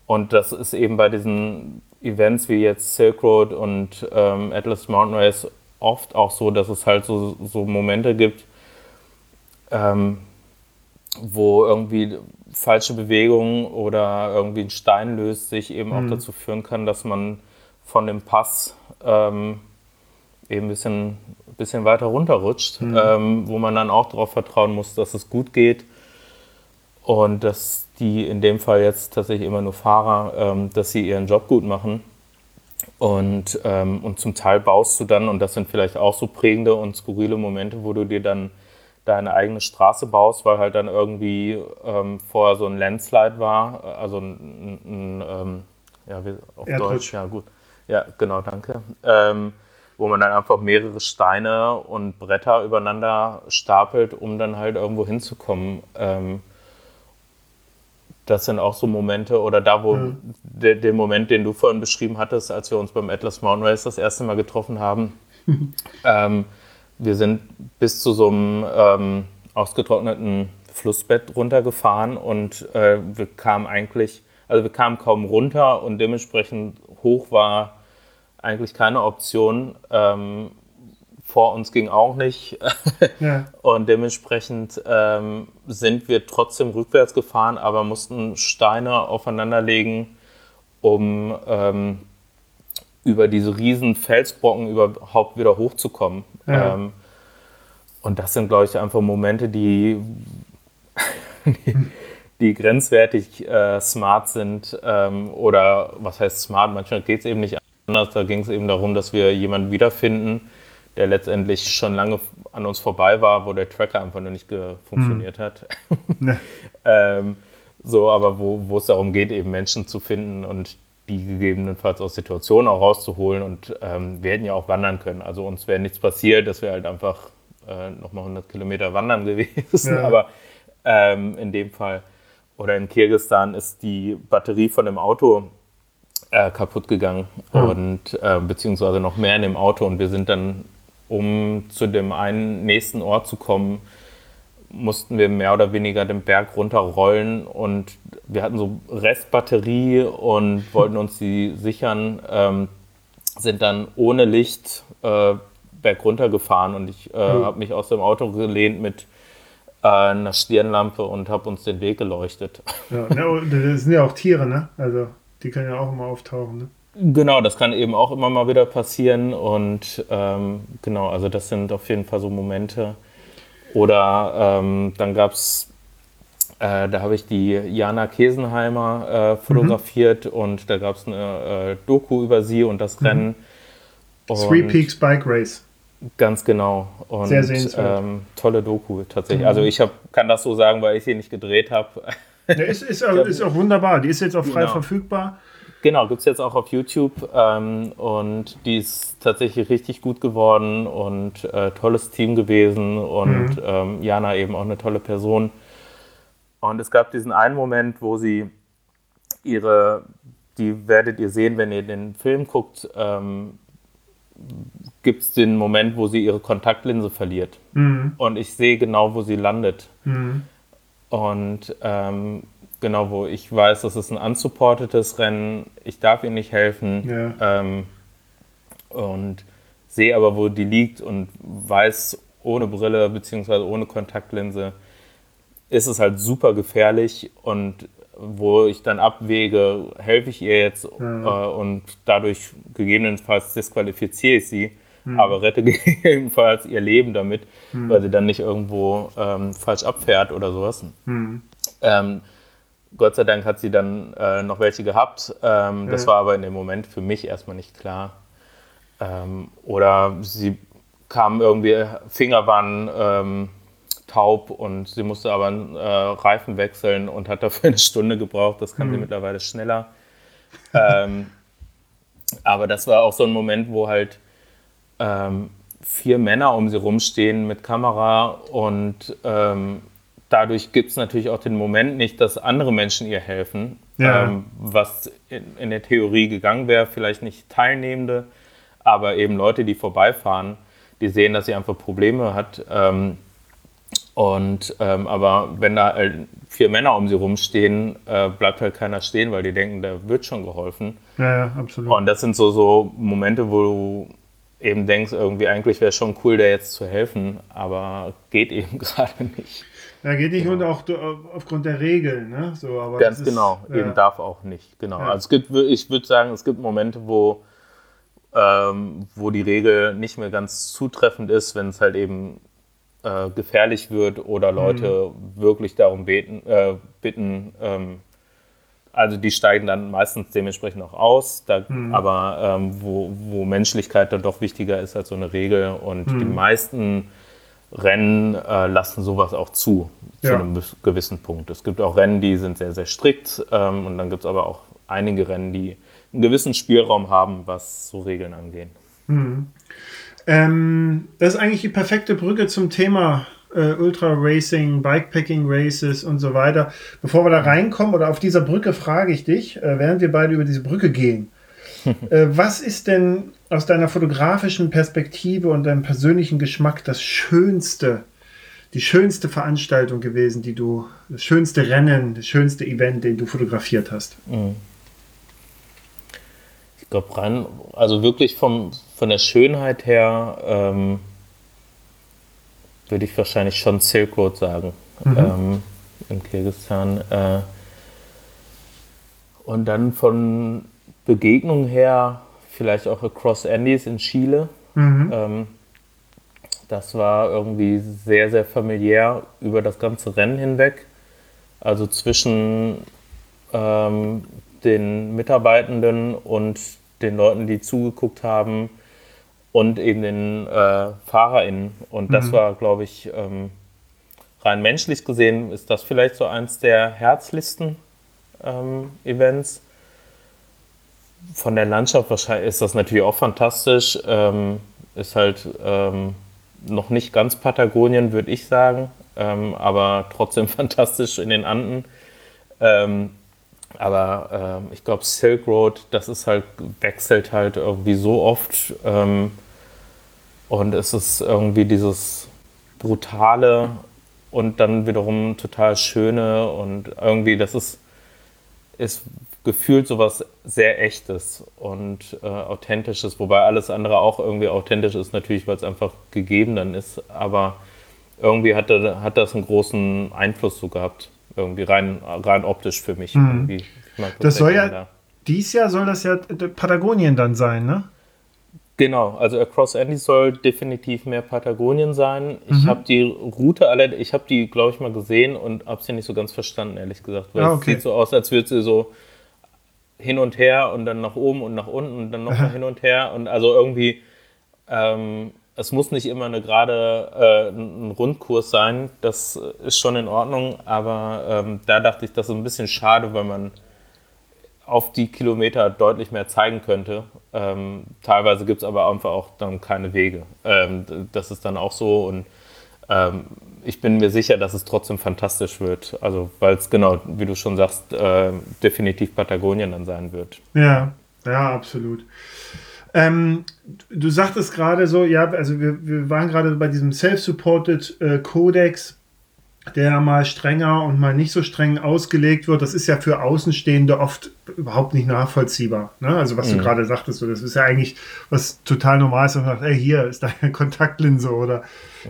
und das ist eben bei diesen Events wie jetzt Silk Road und ähm, Atlas Mountain Race oft auch so, dass es halt so, so Momente gibt, ähm, wo irgendwie falsche Bewegungen oder irgendwie ein Stein löst sich eben auch dazu führen kann, dass man von dem Pass ähm, eben ein bisschen, bisschen weiter runterrutscht, ähm, wo man dann auch darauf vertrauen muss, dass es gut geht und dass die in dem Fall jetzt tatsächlich immer nur Fahrer, ähm, dass sie ihren Job gut machen. Und, ähm, und zum Teil baust du dann, und das sind vielleicht auch so prägende und skurrile Momente, wo du dir dann deine eigene Straße baust, weil halt dann irgendwie ähm, vorher so ein Landslide war, also ein, ein, ein ähm, ja, wie, auf Erdrutsch. Deutsch, ja gut. Ja, genau, danke. Ähm, wo man dann einfach mehrere Steine und Bretter übereinander stapelt, um dann halt irgendwo hinzukommen. Ähm, das sind auch so Momente, oder da, wo der, der Moment, den du vorhin beschrieben hattest, als wir uns beim Atlas Mountain Race das erste Mal getroffen haben. ähm, wir sind bis zu so einem ähm, ausgetrockneten Flussbett runtergefahren und äh, wir kamen eigentlich, also wir kamen kaum runter und dementsprechend hoch war eigentlich keine Option. Ähm, vor uns ging auch nicht. Ja. Und dementsprechend ähm, sind wir trotzdem rückwärts gefahren, aber mussten Steine aufeinanderlegen, um, ähm, über diese riesen Felsbrocken überhaupt wieder hochzukommen. Ja. Ähm, und das sind, glaube ich, einfach Momente, die, die, die grenzwertig äh, smart sind. Ähm, oder was heißt smart? Manchmal geht es eben nicht anders. Da ging es eben darum, dass wir jemanden wiederfinden, der letztendlich schon lange an uns vorbei war, wo der Tracker einfach noch nicht funktioniert hm. hat. Ne. ähm, so, aber wo, wo es darum geht, eben Menschen zu finden und die gegebenenfalls aus Situationen auch rauszuholen. Und ähm, wir hätten ja auch wandern können. Also uns wäre nichts passiert, dass wir halt einfach äh, nochmal 100 Kilometer wandern gewesen. Ja. Aber ähm, in dem Fall oder in Kirgistan ist die Batterie von dem Auto äh, kaputt gegangen oh. und äh, beziehungsweise noch mehr in dem Auto und wir sind dann, um zu dem einen nächsten Ort zu kommen, mussten wir mehr oder weniger den Berg runterrollen und wir hatten so Restbatterie und wollten uns die sichern, ähm, sind dann ohne Licht äh, berg runtergefahren und ich äh, mhm. habe mich aus dem Auto gelehnt mit äh, einer Stirnlampe und habe uns den Weg geleuchtet. Ja, das sind ja auch Tiere, ne? Also die können ja auch immer auftauchen, ne? Genau, das kann eben auch immer mal wieder passieren und ähm, genau, also das sind auf jeden Fall so Momente, oder ähm, dann gab es, äh, da habe ich die Jana Kesenheimer äh, fotografiert mhm. und da gab es eine äh, Doku über sie und das mhm. Rennen. Und Three Peaks Bike Race. Ganz genau. Und, Sehr sehenswert. Ähm, tolle Doku tatsächlich. Mhm. Also ich hab, kann das so sagen, weil ich sie nicht gedreht habe. Ja, ist, ist, ist, auch wunderbar. Die ist jetzt auch frei genau. verfügbar. Genau, gibt es jetzt auch auf YouTube ähm, und die ist tatsächlich richtig gut geworden und äh, tolles Team gewesen und mhm. ähm, Jana eben auch eine tolle Person. Und es gab diesen einen Moment, wo sie ihre, die werdet ihr sehen, wenn ihr den Film guckt, ähm, gibt es den Moment, wo sie ihre Kontaktlinse verliert. Mhm. Und ich sehe genau, wo sie landet. Mhm. Und ähm, genau, wo ich weiß, das ist ein unsupportetes Rennen, ich darf ihr nicht helfen ja. ähm, und sehe aber, wo die liegt und weiß, ohne Brille bzw. ohne Kontaktlinse ist es halt super gefährlich und wo ich dann abwäge, helfe ich ihr jetzt ja. äh, und dadurch gegebenenfalls disqualifiziere ich sie, mhm. aber rette gegebenenfalls ihr Leben damit, mhm. weil sie dann nicht irgendwo ähm, falsch abfährt oder sowas. Mhm. Ähm, Gott sei Dank hat sie dann äh, noch welche gehabt. Ähm, das war aber in dem Moment für mich erstmal nicht klar. Ähm, oder sie kam irgendwie, Finger waren ähm, taub und sie musste aber einen äh, Reifen wechseln und hat dafür eine Stunde gebraucht. Das kann mhm. sie mittlerweile schneller. Ähm, aber das war auch so ein Moment, wo halt ähm, vier Männer um sie rumstehen mit Kamera und ähm, dadurch gibt es natürlich auch den Moment nicht, dass andere Menschen ihr helfen, ja. ähm, was in, in, der Theorie gegangen wäre, vielleicht nicht Teilnehmende, aber eben Leute, die vorbeifahren, die sehen, dass sie einfach Probleme hat. Ähm, und ähm, aber wenn da halt vier Männer um sie rumstehen, äh, bleibt halt keiner stehen, weil die denken, da wird schon geholfen. Ja, ja, absolut. Und das sind so, so Momente, wo du eben denkst, irgendwie eigentlich wäre es schon cool, der jetzt zu helfen, aber geht eben gerade nicht. Ja, geht nicht genau. und auch aufgrund der Regeln, ne? So, aber Ganz ist, genau, ja. eben darf auch nicht, genau. Ja. Also es gibt, ich würde sagen, es gibt Momente, wo, ähm, wo die Regel nicht mehr ganz zutreffend ist, wenn es halt eben äh, gefährlich wird oder Leute mhm. wirklich darum beten, äh, bitten, ähm, also die steigen dann meistens dementsprechend auch aus, da, mhm. aber ähm, wo, wo Menschlichkeit dann doch wichtiger ist als so eine Regel und mhm. die meisten Rennen äh, lassen sowas auch zu, ja. zu einem gewissen Punkt. Es gibt auch Rennen, die sind sehr, sehr strikt ähm, und dann gibt es aber auch einige Rennen, die einen gewissen Spielraum haben, was so Regeln angeht. Mhm. Ähm, das ist eigentlich die perfekte Brücke zum Thema äh, Ultra Racing, Bikepacking Races und so weiter. Bevor wir da reinkommen oder auf dieser Brücke frage ich dich, äh, während wir beide über diese Brücke gehen, was ist denn aus deiner fotografischen Perspektive und deinem persönlichen Geschmack das schönste, die schönste Veranstaltung gewesen, die du, das schönste Rennen, das schönste Event, den du fotografiert hast? Mhm. Ich glaube, rein, also wirklich vom, von der Schönheit her ähm, würde ich wahrscheinlich schon Silk Road sagen, mhm. ähm, in Kirgisistan. Äh, und dann von Begegnung her vielleicht auch Across Andes in Chile. Mhm. Ähm, das war irgendwie sehr, sehr familiär über das ganze Rennen hinweg. Also zwischen ähm, den Mitarbeitenden und den Leuten, die zugeguckt haben und eben den äh, FahrerInnen. Und das Mhm. war, glaube ich, ähm, rein menschlich gesehen, ist das vielleicht so eins der herzlichsten ähm, Events. Von der Landschaft wahrscheinlich ist das natürlich auch fantastisch. Ähm, ist halt ähm, noch nicht ganz Patagonien, würde ich sagen, ähm, aber trotzdem fantastisch in den Anden. Ähm, aber ähm, ich glaube, Silk Road, das ist halt, wechselt halt irgendwie so oft. Ähm, und es ist irgendwie dieses brutale und dann wiederum total schöne und irgendwie, das ist, ist gefühlt sowas sehr echtes und äh, authentisches, wobei alles andere auch irgendwie authentisch ist, natürlich, weil es einfach gegeben dann ist, aber irgendwie hat, da- hat das einen großen Einfluss so gehabt, irgendwie rein, rein optisch für mich. Irgendwie. Ich Das soll ja- gerne Dies Jahr soll das ja Patagonien dann sein, ne? Genau, also Across Andes soll definitiv mehr Patagonien sein. Ich Mhm. habe die Route alle, ich habe die, glaube ich, mal gesehen und habe sie nicht so ganz verstanden, ehrlich gesagt. Weil Ah, es okay. sieht so aus, als würde sie so hin und her und dann nach oben und nach unten und dann nochmal hin und her. Und also irgendwie, ähm, es muss nicht immer eine gerade äh, ein Rundkurs sein, das ist schon in Ordnung, aber ähm, da dachte ich, das ist ein bisschen schade, weil man auf die Kilometer deutlich mehr zeigen könnte. Ähm, teilweise gibt es aber einfach auch dann keine Wege. Ähm, das ist dann auch so und ähm, ich bin mir sicher, dass es trotzdem fantastisch wird. Also weil es genau, wie du schon sagst, äh, definitiv Patagonien dann sein wird. Ja, ja, absolut. Ähm, du sagtest gerade so, ja, also wir, wir waren gerade bei diesem Self-Supported äh, Codex, der mal strenger und mal nicht so streng ausgelegt wird. Das ist ja für Außenstehende oft überhaupt nicht nachvollziehbar. Ne? Also was du Mhm. gerade sagtest, so, das ist ja eigentlich was total Normales. Und man sagt, ey, hier ist deine Kontaktlinse oder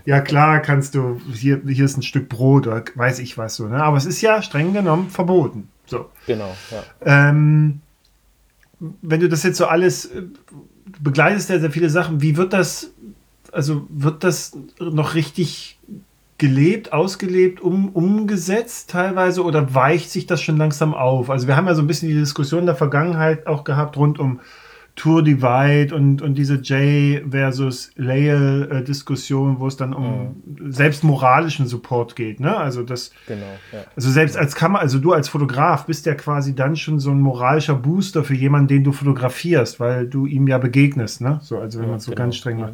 ja klar kannst du, hier, hier ist ein Stück Brot oder weiß ich was so. Ne? Aber es ist ja streng genommen verboten. So. Genau, ja. Ähm, wenn du das jetzt so alles äh, du begleitest ja sehr viele Sachen, wie wird das, also wird das noch richtig gelebt, ausgelebt, um, umgesetzt teilweise oder weicht sich das schon langsam auf? Also wir haben ja so ein bisschen die Diskussion in der Vergangenheit auch gehabt rund um Tour Divide und, und diese J versus Lael äh, Diskussion, wo es dann um selbst moralischen Support geht, ne? Also das Genau, ja. also selbst als Kamera, also du als Fotograf bist ja quasi dann schon so ein moralischer Booster für jemanden, den du fotografierst, weil du ihm ja begegnest, ne? So, also wenn Ja, man es so genau. ganz streng macht.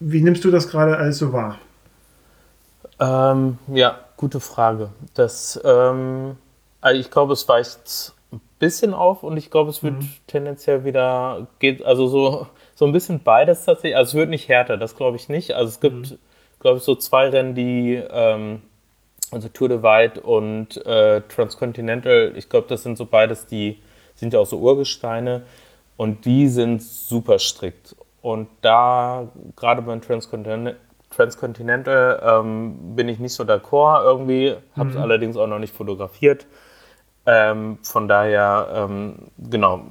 Wie nimmst du das gerade alles so wahr? Ähm, ja, gute Frage. Das, ähm, also ich glaube, es weicht bisschen auf und ich glaube, es wird tendenziell wieder, geht, also so, so ein bisschen beides tatsächlich. Also es wird nicht härter, das glaube ich nicht. Also es gibt, glaube ich, so zwei Rennen, die, ähm, also Tour de White und äh, Transcontinental, ich glaube, das sind so beides, die sind ja auch so Urgesteine und die sind super strikt. Und da, gerade beim Transcontinental, Transcontinental ähm, bin ich nicht so d'accord irgendwie, habe es allerdings auch noch nicht fotografiert. Ähm, von daher, ähm, genau,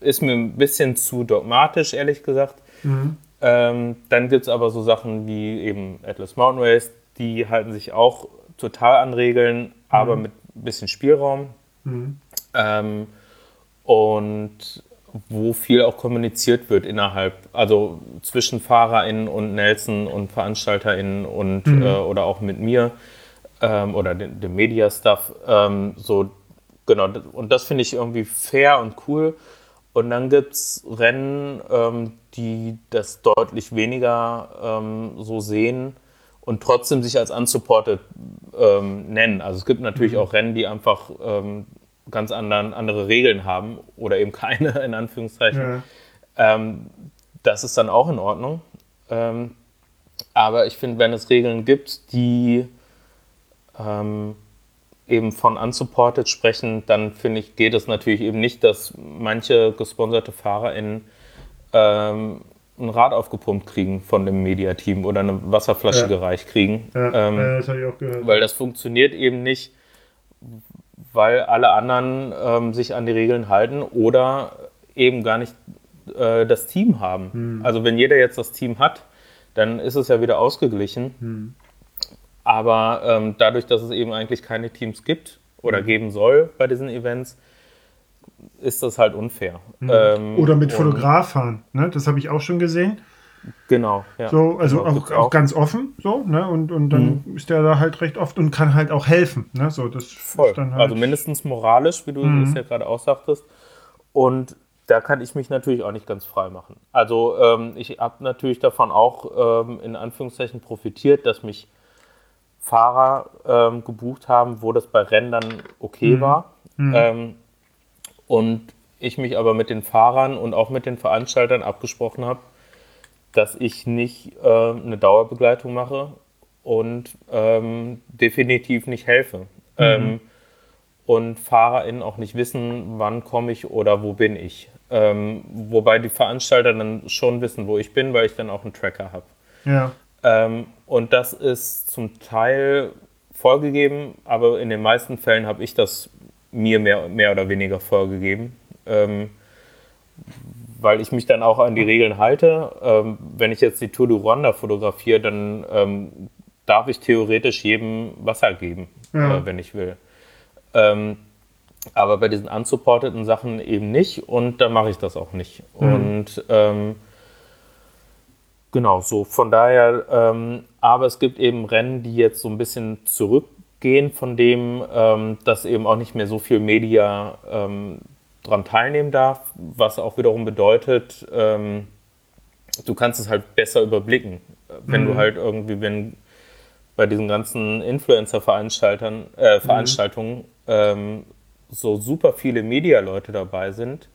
ist mir ein bisschen zu dogmatisch, ehrlich gesagt. Ähm, dann gibt es aber so Sachen wie eben Atlas Mountain Race, die halten sich auch total an Regeln, aber mit ein bisschen Spielraum. Ähm, und wo viel auch kommuniziert wird innerhalb, also zwischen FahrerInnen und Nelson und VeranstalterInnen und äh, oder auch mit mir ähm, oder dem, dem Media-Stuff. Ähm, so, genau, und das finde ich irgendwie fair und cool. Und dann gibt es Rennen, ähm, die das deutlich weniger ähm, so sehen und trotzdem sich als unsupported ähm, nennen. Also es gibt natürlich auch Rennen, die einfach ähm, ganz anderen, andere Regeln haben oder eben keine, in Anführungszeichen. Ja. Ähm, das ist dann auch in Ordnung. Ähm, aber ich finde, wenn es Regeln gibt, die eben von unsupported sprechen, dann finde ich, geht es natürlich eben nicht, dass manche gesponserte FahrerInnen ähm, ein Rad aufgepumpt kriegen von dem Mediateam oder eine Wasserflasche Ja. gereicht kriegen. Ja, ähm, äh, das habe ich auch gehört. weil das funktioniert eben nicht, weil alle anderen ähm, sich an die Regeln halten oder eben gar nicht äh, das Team haben. Hm. Also wenn jeder jetzt das Team hat, dann ist es ja wieder ausgeglichen. Hm. Aber ähm, dadurch, dass es eben eigentlich keine Teams gibt oder Hm. geben soll bei diesen Events, ist das halt unfair. Ähm, Oder mit und- Fotograf fahren. Ne? Das habe ich auch schon gesehen. Genau, ja. So, also Genau, auch, auch ganz offen. So, ne? Und, und dann Mhm. ist der da halt recht oft und kann halt auch helfen. Ne? So, das Voll. dann halt. Also mindestens moralisch, wie du Mhm. es ja gerade auch sagtest. Und da kann ich mich natürlich auch nicht ganz frei machen. Also ähm, ich habe natürlich davon auch ähm, in Anführungszeichen profitiert, dass mich Fahrer ähm, gebucht haben, wo das bei Rennen dann okay Mhm. war. Ähm, und ich mich aber mit den Fahrern und auch mit den Veranstaltern abgesprochen habe, dass ich nicht äh, eine Dauerbegleitung mache und ähm, definitiv nicht helfe. Ähm, und FahrerInnen auch nicht wissen, wann komme ich oder wo bin ich. Ähm, wobei die Veranstalter dann schon wissen, wo ich bin, weil ich dann auch einen Tracker habe. ja. Ähm, und das ist zum Teil vorgegeben, aber in den meisten Fällen habe ich das mir mehr, mehr oder weniger vorgegeben. Ähm, weil ich mich dann auch an die Regeln halte. Ähm, wenn ich jetzt die Tour du Rwanda fotografiere, dann ähm, darf ich theoretisch jedem Wasser geben, Ja. äh, wenn ich will. Ähm, aber bei diesen unsupporteten Sachen eben nicht und da mache ich das auch nicht. Und ähm, genau, so von daher, ähm, aber es gibt eben Rennen, die jetzt so ein bisschen zurückgehen von dem, ähm, dass eben auch nicht mehr so viel Media ähm, dran teilnehmen darf, was auch wiederum bedeutet, ähm, du kannst es halt besser überblicken. Wenn du halt irgendwie, wenn bei diesen ganzen Influencer-Veranstaltern, äh, Veranstaltungen ähm, so super viele Media-Leute dabei sind,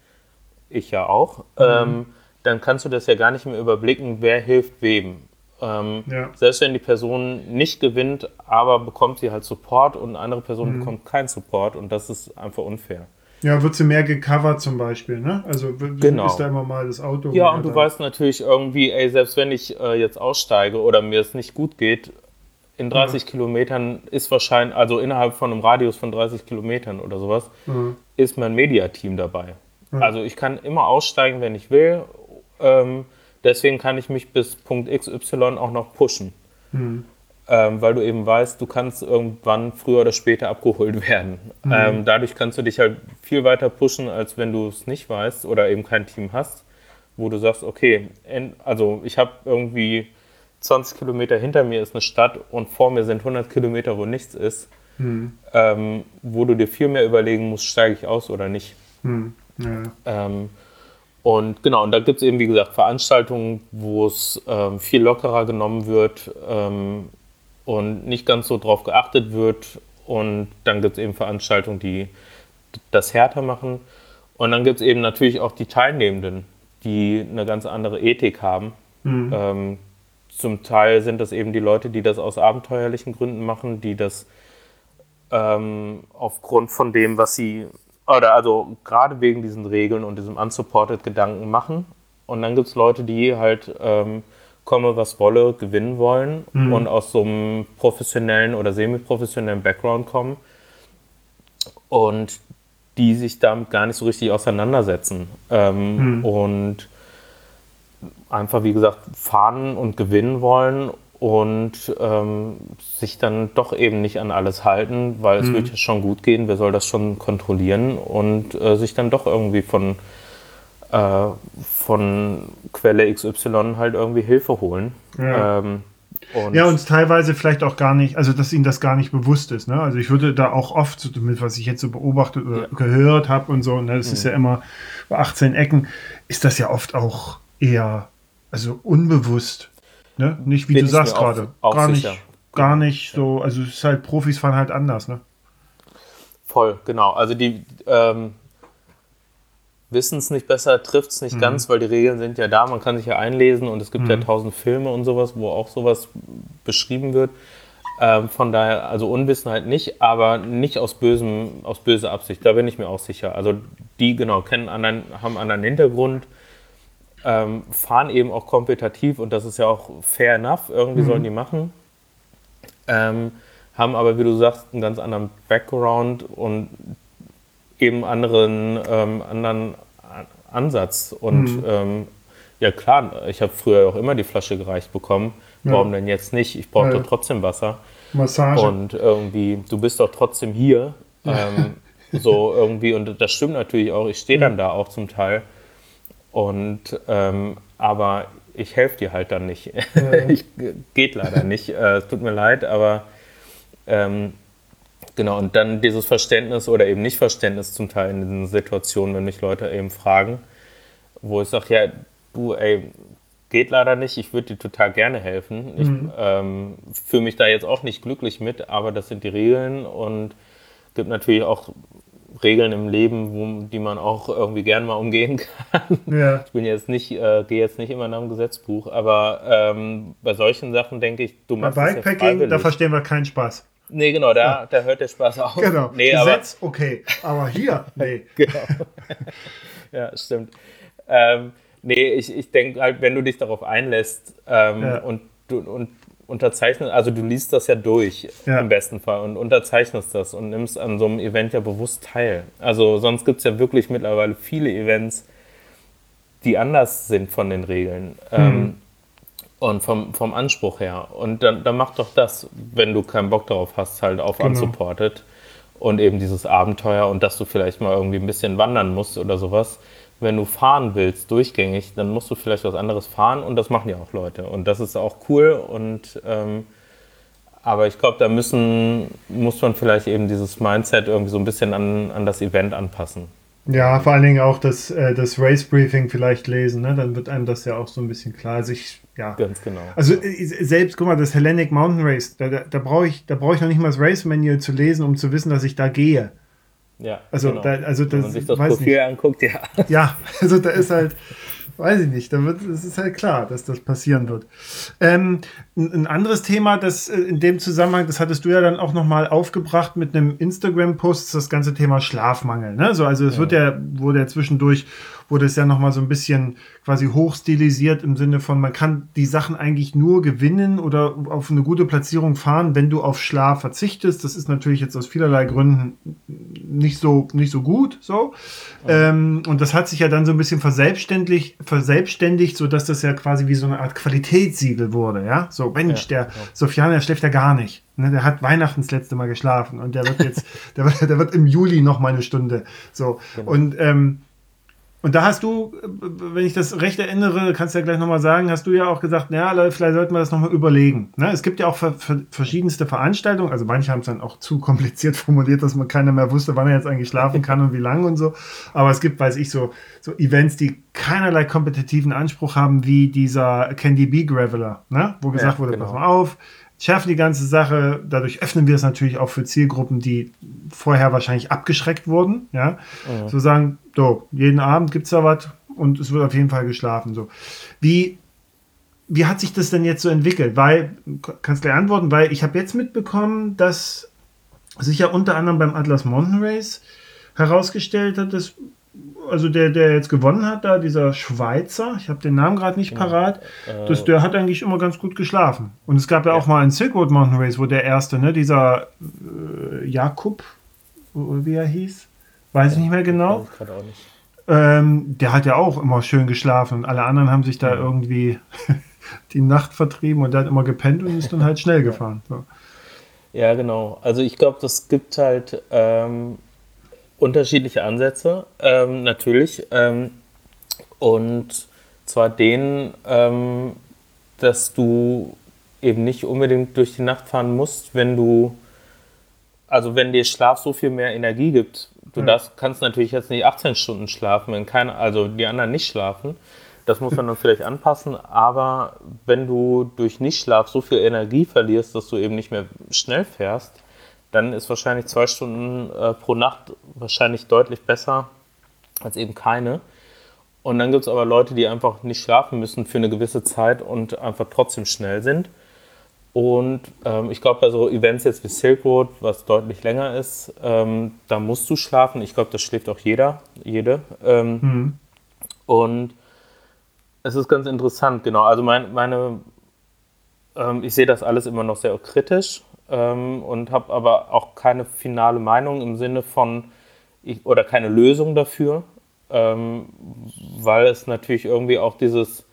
ich ja auch, ähm, dann kannst du das ja gar nicht mehr überblicken, wer hilft wem. Ähm, Ja. Selbst wenn die Person nicht gewinnt, aber bekommt sie halt Support und eine andere Person bekommt keinen Support und das ist einfach unfair. Ja, wird sie mehr gecovert zum Beispiel, ne? Also Genau. ist da immer mal das Auto. Ja, und du da. weißt natürlich irgendwie, ey, selbst wenn ich äh, jetzt aussteige oder mir es nicht gut geht, in 30 Kilometern ist wahrscheinlich, also innerhalb von einem Radius von 30 Kilometern oder sowas, Mhm. ist mein Mediateam dabei. Also ich kann immer aussteigen, wenn ich will. Ähm, deswegen kann ich mich bis Punkt XY auch noch pushen. Mhm. Ähm, weil du eben weißt, du kannst irgendwann früher oder später abgeholt werden. Ähm, dadurch kannst du dich halt viel weiter pushen, als wenn du es nicht weißt oder eben kein Team hast, wo du sagst, okay, also ich habe irgendwie 20 Kilometer hinter mir ist eine Stadt und vor mir sind 100 Kilometer, wo nichts ist, ähm, wo du dir viel mehr überlegen musst, steige ich aus oder nicht. Hm. Ja. Und genau, und da gibt es eben, wie gesagt, Veranstaltungen, wo es ähm, viel lockerer genommen wird ähm, und nicht ganz so drauf geachtet wird. Und dann gibt es eben Veranstaltungen, die das härter machen. Und dann gibt es eben natürlich auch die Teilnehmenden, die eine ganz andere Ethik haben. Ähm, zum Teil sind das eben die Leute, die das aus abenteuerlichen Gründen machen, die das ähm, aufgrund von dem, was sie, oder also gerade wegen diesen Regeln und diesem unsupported Gedanken machen. Und dann gibt es Leute, die halt ähm, komme, was wolle, gewinnen wollen und aus so einem professionellen oder semi-professionellen Background kommen und die sich damit gar nicht so richtig auseinandersetzen. Ähm, Und einfach, wie gesagt, fahren und gewinnen wollen und ähm, sich dann doch eben nicht an alles halten, weil es wird ja schon gut gehen, wer soll das schon kontrollieren und äh, sich dann doch irgendwie von, äh, von Quelle XY halt irgendwie Hilfe holen. Ja. Ähm, und Ja, und teilweise vielleicht auch gar nicht, also dass ihnen das gar nicht bewusst ist. Ne? Also ich würde da auch oft, mit was ich jetzt so beobachtet oder Ja. gehört habe und so, ne, das ist ja immer bei 18 Ecken, ist das ja oft auch eher, also unbewusst. Ne? Nicht wie Bin du sagst gerade. auch Gar nicht, sicher. gar nicht so, also es ist halt, Profis fahren halt anders, ne? Voll, genau. Also die ähm, wissen es nicht besser, trifft es Mhm. nicht ganz, weil die Regeln sind ja da, man kann sich ja einlesen und es gibt Mhm. ja tausend Filme und sowas, wo auch sowas beschrieben wird. Ähm, von daher, also Unwissenheit nicht, aber nicht aus bösem, aus böser Absicht, da bin ich mir auch sicher. Also die, genau, kennen anderen, haben einen anderen Hintergrund, ähm, fahren eben auch kompetitiv und das ist ja auch fair enough, irgendwie sollen die machen. Ähm, haben aber, wie du sagst, einen ganz anderen Background und eben anderen, ähm, anderen, Ansatz. Und mhm. ähm, ja klar, ich habe früher auch immer die Flasche gereicht bekommen. Warum denn jetzt nicht? Ich brauche ja. doch trotzdem Wasser. Massage. Und irgendwie, du bist doch trotzdem hier. Ähm, so irgendwie, und das stimmt natürlich auch, ich stehe dann da auch zum Teil. Und ähm, aber ich helfe dir halt dann nicht. Ja. ich, geht leider nicht. Äh, es tut mir leid, aber ähm, genau, und dann dieses Verständnis oder eben nicht Verständnis zum Teil in diesen Situationen, wenn mich Leute eben fragen, wo ich sage, ja, du, ey, geht leider nicht, ich würde dir total gerne helfen. Ich mhm. ähm, fühle mich da jetzt auch nicht glücklich mit, aber das sind die Regeln und gibt natürlich auch Regeln im Leben, wo, die man auch irgendwie gern mal umgehen kann. Ja. Ich bin jetzt nicht, äh, gehe jetzt nicht immer nach dem Gesetzbuch, aber ähm, bei solchen Sachen denke ich, du machst Bei Bikepacking, ja da verstehen wir keinen Spaß. Nee, genau, da, ja. da hört der Spaß auf. Genau. Nee, Gesetz, aber, okay, aber hier, nee. genau. ja, stimmt. Ähm, nee, ich, ich denke halt, wenn du dich darauf einlässt ähm, und, du, und unterzeichnest, also du liest das ja durch ja. im besten Fall und unterzeichnest das und nimmst an so einem Event ja bewusst teil. Also sonst gibt es ja wirklich mittlerweile viele Events, die anders sind von den Regeln mhm. ähm, und vom, vom Anspruch her. Und dann, dann mach doch das, wenn du keinen Bock darauf hast, halt auf genau. unsupported und eben dieses Abenteuer und dass du vielleicht mal irgendwie ein bisschen wandern musst oder sowas wenn du fahren willst, durchgängig, dann musst du vielleicht was anderes fahren und das machen ja auch Leute. Und das ist auch cool. Und ähm, aber ich glaube, da müssen, muss man vielleicht eben dieses Mindset irgendwie so ein bisschen an, an das Event anpassen. Ja, vor allen Dingen auch das, äh, das Race Briefing vielleicht lesen, ne? dann wird einem das ja auch so ein bisschen klar. Also ich, ja. Ganz genau. Also äh, selbst, guck mal, das Hellenic Mountain Race, da, da, da brauche ich, brauch ich noch nicht mal das Race Manual zu lesen, um zu wissen, dass ich da gehe. Ja, also, genau. da, also das, Wenn man sich das Profil nicht. anguckt, ja. Ja, also da ist halt, weiß ich nicht, da wird, es ist halt klar, dass das passieren wird. Ähm, ein anderes Thema, das äh, in dem Zusammenhang, das hattest du ja dann auch nochmal aufgebracht mit einem Instagram-Post, das ganze Thema Schlafmangel. Ne? So, also es wird ja, wurde ja zwischendurch wurde es ja nochmal so ein bisschen quasi hochstilisiert im Sinne von, man kann die Sachen eigentlich nur gewinnen oder auf eine gute Platzierung fahren, wenn du auf Schlaf verzichtest. Das ist natürlich jetzt aus vielerlei Gründen nicht so, nicht so gut, so. Ja. Ähm, und das hat sich ja dann so ein bisschen verselbstständigt, verselbstständigt, so dass das ja quasi wie so eine Art Qualitätssiegel wurde, ja. So, Mensch, ja, der ja. Sofian, der schläft ja gar nicht. Ne, der hat Weihnachten das letzte Mal geschlafen und der wird jetzt, der, wird, der wird im Juli noch mal eine Stunde. So. Genau. Und ähm, und da hast du, wenn ich das recht erinnere, kannst du ja gleich nochmal sagen, hast du ja auch gesagt, naja, vielleicht sollten wir das nochmal überlegen. Ne? Es gibt ja auch verschiedenste Veranstaltungen, also manche haben es dann auch zu kompliziert formuliert, dass man keiner mehr wusste, wann er jetzt eigentlich schlafen kann und wie lange und so. Aber es gibt, weiß ich, so, so Events, die keinerlei kompetitiven Anspruch haben, wie dieser Candy Bee Graveler, ne? wo gesagt ja, wurde, genau. pass mal auf, schärfen die ganze Sache. Dadurch öffnen wir es natürlich auch für Zielgruppen, die vorher wahrscheinlich abgeschreckt wurden. Ja, mhm. so sagen, so, jeden Abend gibt es da was und es wird auf jeden Fall geschlafen. So, wie, wie hat sich das denn jetzt so entwickelt? Weil, kannst du gleich antworten, weil ich habe jetzt mitbekommen, dass sich ja unter anderem beim Atlas Mountain Race herausgestellt hat, dass also der, der jetzt gewonnen hat, da dieser Schweizer, ich habe den Namen gerade nicht genau. parat, äh, das, der hat eigentlich immer ganz gut geschlafen. Und es gab ja, ja. auch mal ein Silk Road Mountain Race, wo der erste, ne, dieser äh, Jakub, wie er hieß, weiß ich nicht mehr genau. Ich auch nicht. Ähm, der hat ja auch immer schön geschlafen und alle anderen haben sich da ja. irgendwie die Nacht vertrieben und der hat immer gepennt und ist dann halt schnell gefahren. So. Ja, genau. Also ich glaube, das gibt halt ähm, unterschiedliche Ansätze, ähm, natürlich. Ähm, und zwar den, ähm, dass du eben nicht unbedingt durch die Nacht fahren musst, wenn du, also wenn dir Schlaf so viel mehr Energie gibt. Du ja. darfst, kannst natürlich jetzt nicht 18 Stunden schlafen, wenn keine, also die anderen nicht schlafen. Das muss man dann vielleicht anpassen, aber wenn du durch Nichtschlaf so viel Energie verlierst, dass du eben nicht mehr schnell fährst, dann ist wahrscheinlich zwei Stunden äh, pro Nacht wahrscheinlich deutlich besser als eben keine. Und dann gibt es aber Leute, die einfach nicht schlafen müssen für eine gewisse Zeit und einfach trotzdem schnell sind. Und ähm, ich glaube, bei so Events jetzt wie Silk Road, was deutlich länger ist, ähm, da musst du schlafen. Ich glaube, das schläft auch jeder, jede. Ähm, mhm. Und es ist ganz interessant, genau. Also mein, meine, ähm, ich sehe das alles immer noch sehr kritisch ähm, und habe aber auch keine finale Meinung im Sinne von, ich, oder keine Lösung dafür. ähm, weil es natürlich irgendwie auch dieses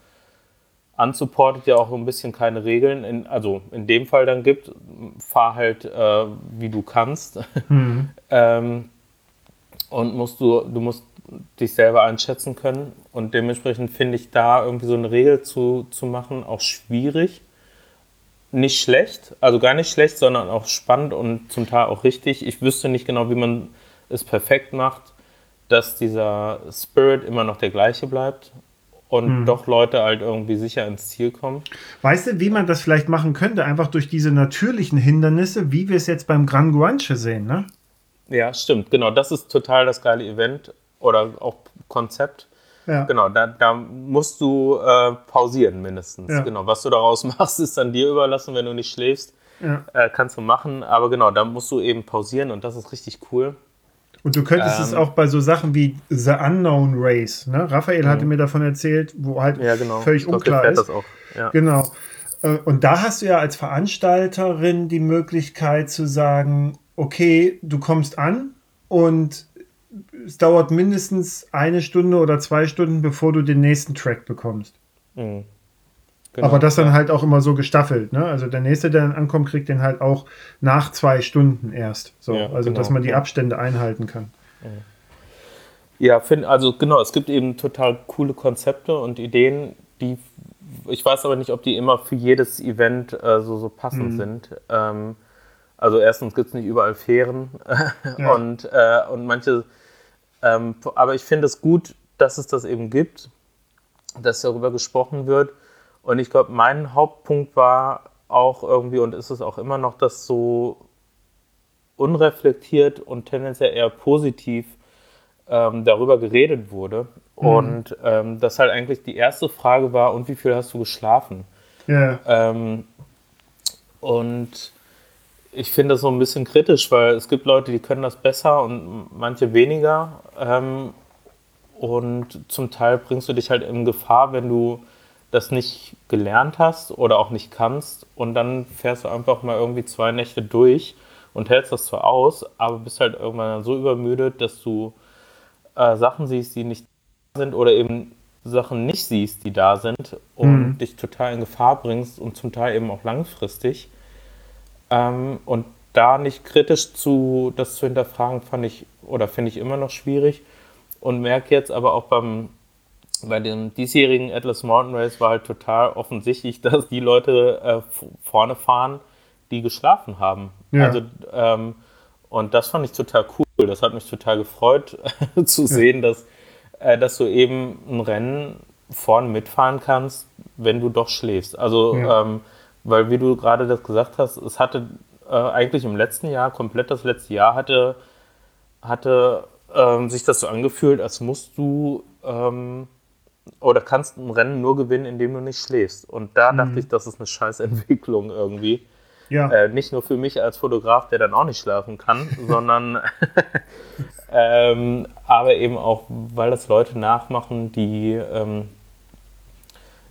unsupported ja auch ein bisschen keine Regeln, in, also in dem Fall dann gibt, fahr halt äh, wie du kannst. Mhm. ähm, und musst du, du musst dich selber einschätzen können. Und dementsprechend finde ich da irgendwie so eine Regel zu, zu machen auch schwierig. Nicht schlecht, also gar nicht schlecht, sondern auch spannend und zum Teil auch richtig. Ich wüsste nicht genau, wie man es perfekt macht, dass dieser Spirit immer noch der gleiche bleibt und hm. doch Leute halt irgendwie sicher ins Ziel kommen. Weißt du, wie man das vielleicht machen könnte? Einfach durch diese natürlichen Hindernisse, wie wir es jetzt beim Gran Guanche sehen, ne? Ja, stimmt, genau. Das ist total das geile Event oder auch Konzept. Ja. Genau, da, da musst du äh, pausieren mindestens. Ja. Genau, was du daraus machst, ist dann dir überlassen, wenn du nicht schläfst. Ja. Äh, kannst du machen, aber genau, da musst du eben pausieren und das ist richtig cool. Und du könntest ähm, es auch bei so Sachen wie The Unknown Race, ne? Raphael hatte mhm. mir davon erzählt, wo halt genau. völlig glaub, unklar ist. Ja. Genau. Äh, und da hast du ja als Veranstalterin die Möglichkeit zu sagen, okay, du kommst an und es dauert mindestens eine Stunde oder zwei Stunden, bevor du den nächsten Track bekommst. Mhm. Genau, Aber das dann halt auch immer so gestaffelt. Ne? Also der nächste, der dann ankommt, kriegt den halt auch nach zwei Stunden erst. So, ja, also genau, dass man die Abstände einhalten kann. Ja, find, also genau, es gibt eben total coole Konzepte und Ideen, die ich weiß aber nicht, ob die immer für jedes Event äh, so, so passend mhm. sind. Ähm, also erstens gibt es nicht überall Fähren ja. und, äh, und manche, ähm, aber ich finde es gut, dass es das eben gibt, dass darüber gesprochen wird und ich glaube, mein Hauptpunkt war auch irgendwie und ist es auch immer noch, dass so unreflektiert und tendenziell eher positiv ähm, darüber geredet wurde. Mhm. Und ähm, das halt eigentlich die erste Frage war, und wie viel hast du geschlafen? Ja. Ähm, und ich finde das so ein bisschen kritisch, weil es gibt Leute, die können das besser und manche weniger. Ähm, und zum Teil bringst du dich halt in Gefahr, wenn du das nicht gelernt hast oder auch nicht kannst und dann fährst du einfach mal irgendwie zwei Nächte durch und hältst das zwar aus, aber bist halt irgendwann so übermüdet, dass du äh, Sachen siehst, die nicht da sind oder eben Sachen nicht siehst, die da sind und mhm. dich total in Gefahr bringst und zum Teil eben auch langfristig. Ähm, und da nicht kritisch zu das zu hinterfragen, fand ich oder finde ich immer noch schwierig und merke jetzt aber auch beim bei dem diesjährigen Atlas Mountain Race war halt total offensichtlich, dass die Leute äh, vorne fahren, die geschlafen haben. Ja. Also, ähm, und das fand ich total cool. Das hat mich total gefreut zu sehen, dass, äh, dass du eben ein Rennen vorne mitfahren kannst, wenn du doch schläfst. Also, ja. ähm, weil wie du gerade das gesagt hast, es hatte äh, eigentlich im letzten Jahr, komplett das letzte Jahr, hatte, hatte ähm, sich das so angefühlt, als musst du ähm, oder kannst ein Rennen nur gewinnen, indem du nicht schläfst. Und da mhm. dachte ich, das ist eine scheiß Entwicklung irgendwie. Ja. Äh, nicht nur für mich als Fotograf, der dann auch nicht schlafen kann, sondern ähm, aber eben auch, weil das Leute nachmachen, die ähm,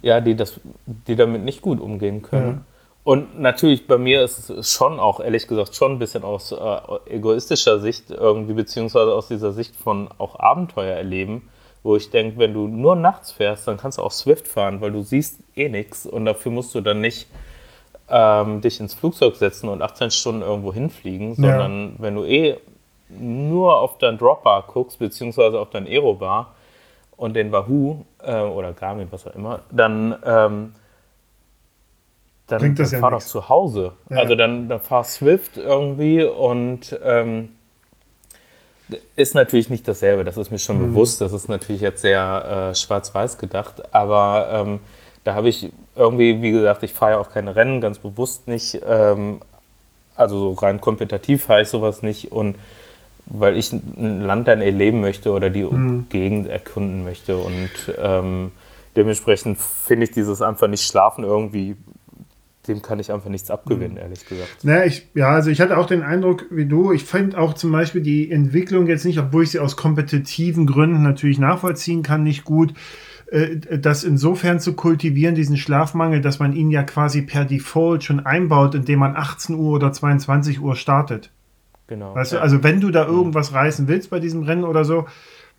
ja, die das, die damit nicht gut umgehen können. Mhm. Und natürlich bei mir ist es schon auch, ehrlich gesagt, schon ein bisschen aus äh, egoistischer Sicht irgendwie, beziehungsweise aus dieser Sicht von auch Abenteuer erleben wo ich denke, wenn du nur nachts fährst, dann kannst du auch Swift fahren, weil du siehst eh nichts und dafür musst du dann nicht ähm, dich ins Flugzeug setzen und 18 Stunden irgendwo hinfliegen, sondern ja. wenn du eh nur auf dein Dropbar guckst, beziehungsweise auf dein Aerobar und den Wahoo äh, oder Garmin, was auch immer, dann, ähm, dann, dann ja fahr doch zu Hause. Ja. Also dann, dann fahr Swift irgendwie und ähm, ist natürlich nicht dasselbe, das ist mir schon mhm. bewusst. Das ist natürlich jetzt sehr äh, schwarz-weiß gedacht, aber ähm, da habe ich irgendwie, wie gesagt, ich fahre ja auch keine Rennen, ganz bewusst nicht. Ähm, also so rein kompetitiv fahre ich sowas nicht und weil ich ein Land dann erleben möchte oder die mhm. Gegend erkunden möchte und ähm, dementsprechend finde ich dieses einfach nicht schlafen irgendwie dem kann ich einfach nichts abgewinnen, mhm. ehrlich gesagt. Naja, ich, ja, also ich hatte auch den Eindruck wie du, ich fand auch zum Beispiel die Entwicklung jetzt nicht, obwohl ich sie aus kompetitiven Gründen natürlich nachvollziehen kann, nicht gut, äh, das insofern zu kultivieren, diesen Schlafmangel, dass man ihn ja quasi per Default schon einbaut, indem man 18 Uhr oder 22 Uhr startet. Genau. Weißt du, also wenn du da mhm. irgendwas reißen willst bei diesem Rennen oder so,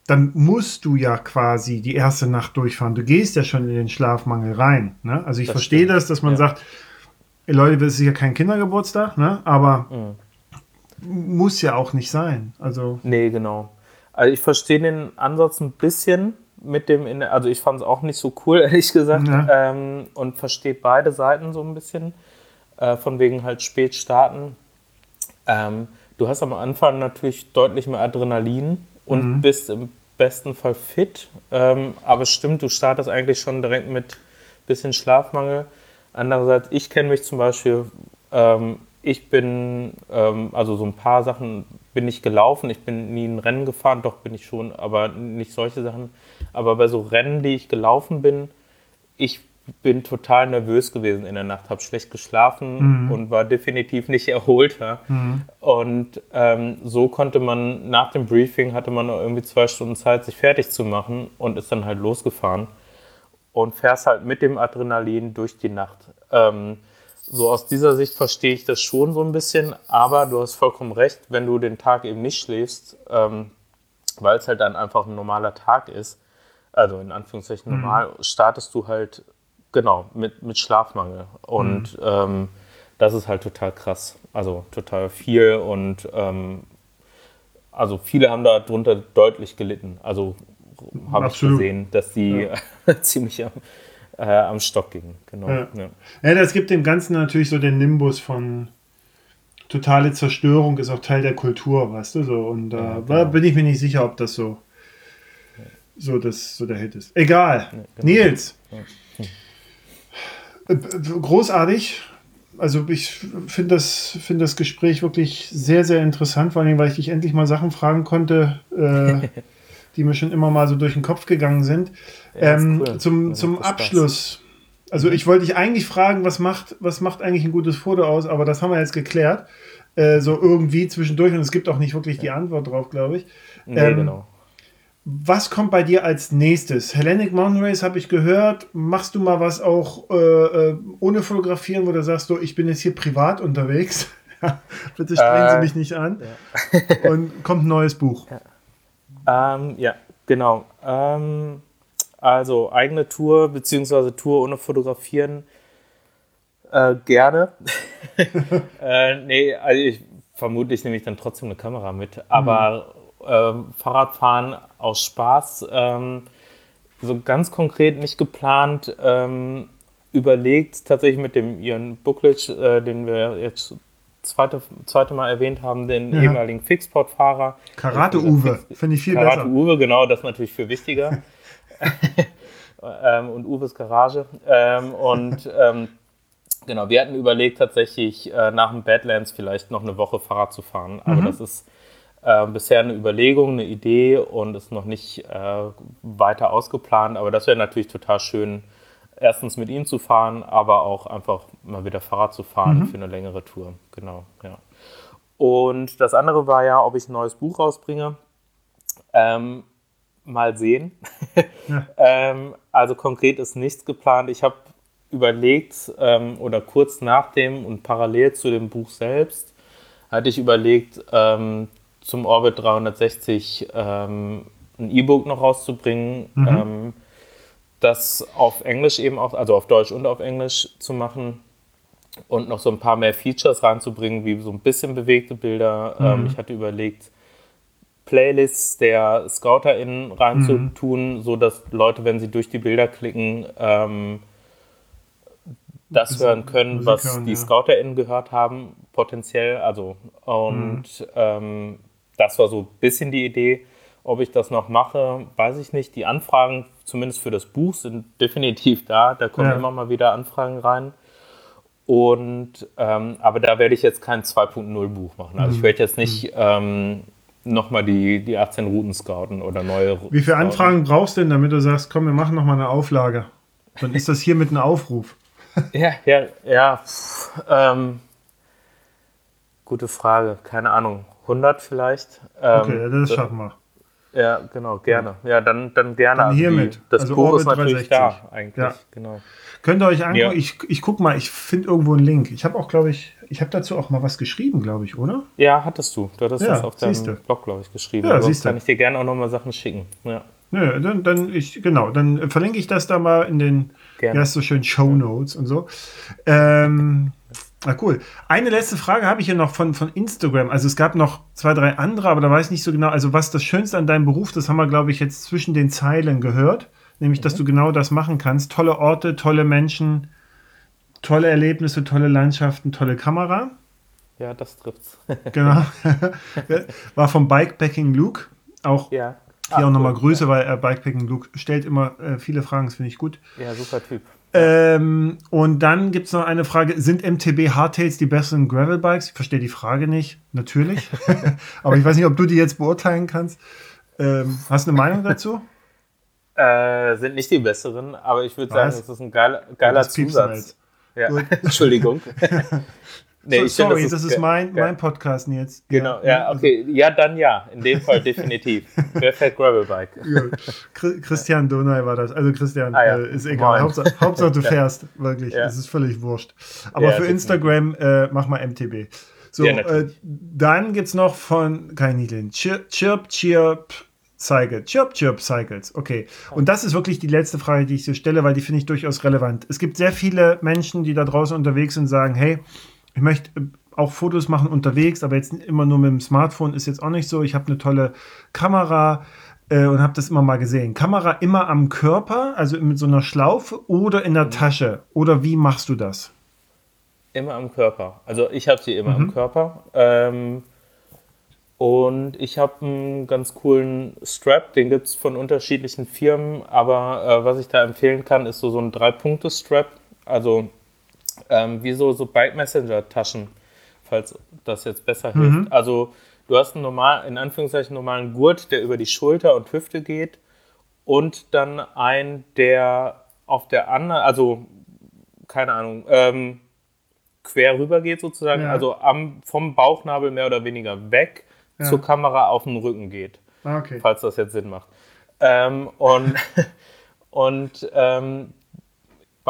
dann musst du ja quasi die erste Nacht durchfahren. Du gehst ja schon in den Schlafmangel rein. Ne? Also ich das verstehe stimmt. das, dass man ja. sagt, Leute, das ist ja kein Kindergeburtstag, ne? aber mhm. muss ja auch nicht sein. Also nee, genau. Also ich verstehe den Ansatz ein bisschen mit dem, also ich fand es auch nicht so cool, ehrlich gesagt, ja. ähm, und verstehe beide Seiten so ein bisschen, äh, von wegen halt spät starten. Ähm, du hast am Anfang natürlich deutlich mehr Adrenalin und mhm. bist im besten Fall fit. Ähm, aber es stimmt, du startest eigentlich schon direkt mit bisschen Schlafmangel. Andererseits, ich kenne mich zum Beispiel, ähm, ich bin, ähm, also so ein paar Sachen bin ich gelaufen. Ich bin nie ein Rennen gefahren, doch bin ich schon, aber nicht solche Sachen. Aber bei so Rennen, die ich gelaufen bin, ich bin total nervös gewesen in der Nacht, habe schlecht geschlafen mhm. und war definitiv nicht erholter. Mhm. Und ähm, so konnte man nach dem Briefing hatte man irgendwie zwei Stunden Zeit, sich fertig zu machen und ist dann halt losgefahren und fährst halt mit dem Adrenalin durch die Nacht. Ähm, so aus dieser Sicht verstehe ich das schon so ein bisschen, aber du hast vollkommen recht, wenn du den Tag eben nicht schläfst, ähm, weil es halt dann einfach ein normaler Tag ist, also in Anführungszeichen mhm. normal, startest du halt Genau, mit, mit Schlafmangel. Und mhm. ähm, das ist halt total krass. Also total viel und ähm, also viele haben darunter deutlich gelitten. Also habe ich gesehen, dass die ja. ziemlich am, äh, am Stock gingen. Genau. Ja. Ja. ja, das gibt dem Ganzen natürlich so den Nimbus von totale Zerstörung ist auch Teil der Kultur, weißt du so. Und da äh, genau. bin ich mir nicht sicher, ob das so, so, das, so der Hit ist. Egal. Genau. Nils. Äh, großartig. Also ich finde das, find das Gespräch wirklich sehr, sehr interessant, vor allem, weil ich dich endlich mal Sachen fragen konnte, äh, die mir schon immer mal so durch den Kopf gegangen sind. Ja, ähm, cool. Zum, zum Abschluss. Also mhm. ich wollte dich eigentlich fragen, was macht, was macht eigentlich ein gutes Foto aus, aber das haben wir jetzt geklärt. Äh, so irgendwie zwischendurch und es gibt auch nicht wirklich ja. die Antwort drauf, glaube ich. Nee, ähm, genau. Was kommt bei dir als nächstes? Hellenic Mountain Race habe ich gehört. Machst du mal was auch äh, äh ohne Fotografieren, wo du sagst, du, ich bin jetzt hier privat unterwegs? Bitte sprechen äh, Sie mich nicht an. Ja. Und kommt ein neues Buch. Ja, ähm, ja genau. Ähm, also eigene Tour, beziehungsweise Tour ohne Fotografieren. Äh, gerne. äh, nee, also ich vermutlich nehme ich dann trotzdem eine Kamera mit. Aber mhm ähm, Fahrradfahren aus Spaß. Ähm, so ganz konkret nicht geplant, ähm, überlegt tatsächlich mit dem Ian Booklich, äh, den wir jetzt zweite, zweite Mal erwähnt haben, den ja. ehemaligen Fixport-Fahrer. Karate-Uwe, finde ich viel Karate besser. Karate-Uwe, genau, das ist natürlich viel wichtiger. ähm, und Uwes Garage. Ähm, und ähm, genau, wir hatten überlegt, tatsächlich äh, nach dem Badlands vielleicht noch eine Woche Fahrrad zu fahren. Aber mhm. das ist äh, bisher eine Überlegung, eine Idee und ist noch nicht äh, weiter ausgeplant. Aber das wäre natürlich total schön, erstens mit ihm zu fahren, aber auch einfach mal wieder Fahrrad zu fahren mhm. für eine längere Tour. Genau, ja. Und das andere war ja, ob ich ein neues Buch rausbringe. Ähm, mal sehen. ja. ähm, also konkret ist nichts geplant. Ich habe überlegt, ähm, oder kurz nach dem und parallel zu dem Buch selbst, hatte ich überlegt, ähm, zum Orbit 360 ähm, ein E-Book noch rauszubringen, mhm. Ähm, das auf Englisch eben auch, also auf Deutsch und auf Englisch zu machen und noch so ein paar mehr Features reinzubringen, wie so ein bisschen bewegte Bilder. Mhm. Ähm, ich hatte überlegt, Playlists der ScouterInnen reinzutun, mhm. sodass Leute, wenn sie durch die Bilder klicken, ähm, das hören können, Musik was hören, die ja. ScouterInnen gehört haben, potenziell. Also, und mhm. ähm, das war so ein bisschen die Idee. Ob ich das noch mache, weiß ich nicht. Die Anfragen, zumindest für das Buch, sind definitiv da. Da kommen ja. immer mal wieder Anfragen rein. Und ähm, aber da werde ich jetzt kein 2.0 Buch machen. Also ich mhm. werde jetzt nicht mhm. ähm, nochmal die, die 18 Routen scouten oder neue Wie viele Anfragen brauchst du denn, damit du sagst, komm, wir machen nochmal eine Auflage? Dann ist das hier mit einem Aufruf. ja, ja, ja. Ähm, gute Frage. Keine Ahnung. 100 vielleicht. Ähm, okay, das, das schaffen wir. Ja, genau, gerne. Ja, dann, dann gerne. Dann hiermit. Das also Buch ist natürlich 360. da, eigentlich. Ja. Genau. Könnt ihr euch angucken? Ja. Ich, ich guck mal, ich finde irgendwo einen Link. Ich habe auch, glaube ich, ich habe dazu auch mal was geschrieben, glaube ich, oder? Ja, hattest du. Du hattest ja, das auf deinem. Blog, glaube ich, geschrieben. Ja, siehst kann ich dir gerne auch noch mal Sachen schicken. Ja. Nö, dann, dann ich, genau, dann verlinke ich das da mal in den, Gerne. ja, so schön Show Notes und so. Ähm, Ah, cool. Eine letzte Frage habe ich hier noch von, von Instagram. Also es gab noch zwei, drei andere, aber da weiß ich nicht so genau. Also was das Schönste an deinem Beruf, das haben wir, glaube ich, jetzt zwischen den Zeilen gehört. Nämlich, mhm. dass du genau das machen kannst. Tolle Orte, tolle Menschen, tolle Erlebnisse, tolle Landschaften, tolle Kamera. Ja, das trifft's. genau. War vom Bikepacking Luke. Auch ja. hier Ach, auch nochmal Grüße, ja. weil äh, Bikepacking Luke stellt immer äh, viele Fragen, das finde ich gut. Ja, super Typ. Ähm, und dann gibt es noch eine Frage: Sind MTB Hardtails die besseren Gravelbikes? Ich verstehe die Frage nicht, natürlich. Aber ich weiß nicht, ob du die jetzt beurteilen kannst. Ähm, hast du eine Meinung dazu? Äh, sind nicht die besseren, aber ich würde sagen, es ist ein geiler, geiler Zusatz. Ja. Entschuldigung. Nee, so, sorry, find, das, ist, das ist mein, mein Podcast jetzt. Genau, ja, ja okay. Ja, dann ja. In dem Fall definitiv. Wer fährt Gravelbike? Christian Donay war das. Also Christian, ah, ja. äh, ist egal. Hauptsache, Hauptsache, du fährst, wirklich. Es ist völlig wurscht. Aber für Instagram äh, mach mal MTB. So, äh, dann gibt es noch von, kann ich nicht lesen, Chirp, Chirp, Chirp Cycle. Chirp, Chirp Cycles. Okay. Und das ist wirklich die letzte Frage, die ich so stelle, weil die finde ich durchaus relevant. Es gibt sehr viele Menschen, die da draußen unterwegs sind und sagen, hey, ich möchte äh, auch Fotos machen unterwegs, aber jetzt immer nur mit dem Smartphone ist jetzt auch nicht so. Ich habe eine tolle Kamera äh, und habe das immer mal gesehen. Kamera immer am Körper, also mit so einer Schlaufe oder in der mhm. Tasche. Oder wie machst du das? Immer am Körper. Also ich habe sie immer mhm. am Körper. Ähm, und ich habe einen ganz coolen Strap, den gibt es von unterschiedlichen Firmen, aber äh, was ich da empfehlen kann, ist so, so ein Drei-Punkte-Strap. Also ähm, wie so, so Bike Messenger Taschen, falls das jetzt besser mhm. hilft. Also du hast einen normal, in Anführungszeichen normalen Gurt, der über die Schulter und Hüfte geht und dann einen, der auf der anderen, also keine Ahnung, ähm, quer rüber geht sozusagen, ja. also am, vom Bauchnabel mehr oder weniger weg ja. zur Kamera auf den Rücken geht. Ah, okay. Falls das jetzt Sinn macht. Ähm, und und ähm,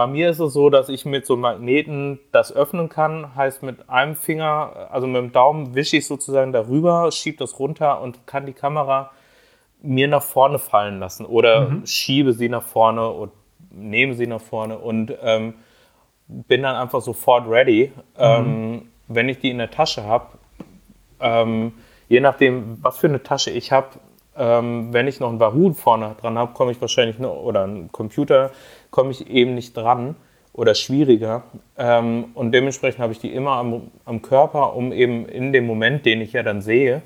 bei mir ist es so, dass ich mit so Magneten das öffnen kann. Heißt, mit einem Finger, also mit dem Daumen, wische ich sozusagen darüber, schiebe das runter und kann die Kamera mir nach vorne fallen lassen oder mhm. schiebe sie nach vorne und nehme sie nach vorne und ähm, bin dann einfach sofort ready. Mhm. Ähm, wenn ich die in der Tasche habe, ähm, je nachdem, was für eine Tasche ich habe, ähm, wenn ich noch ein Wahoo vorne dran habe, komme ich wahrscheinlich noch, oder einen Computer, komme ich eben nicht dran oder schwieriger. Ähm, und dementsprechend habe ich die immer am, am, Körper, um eben in dem Moment, den ich ja dann sehe,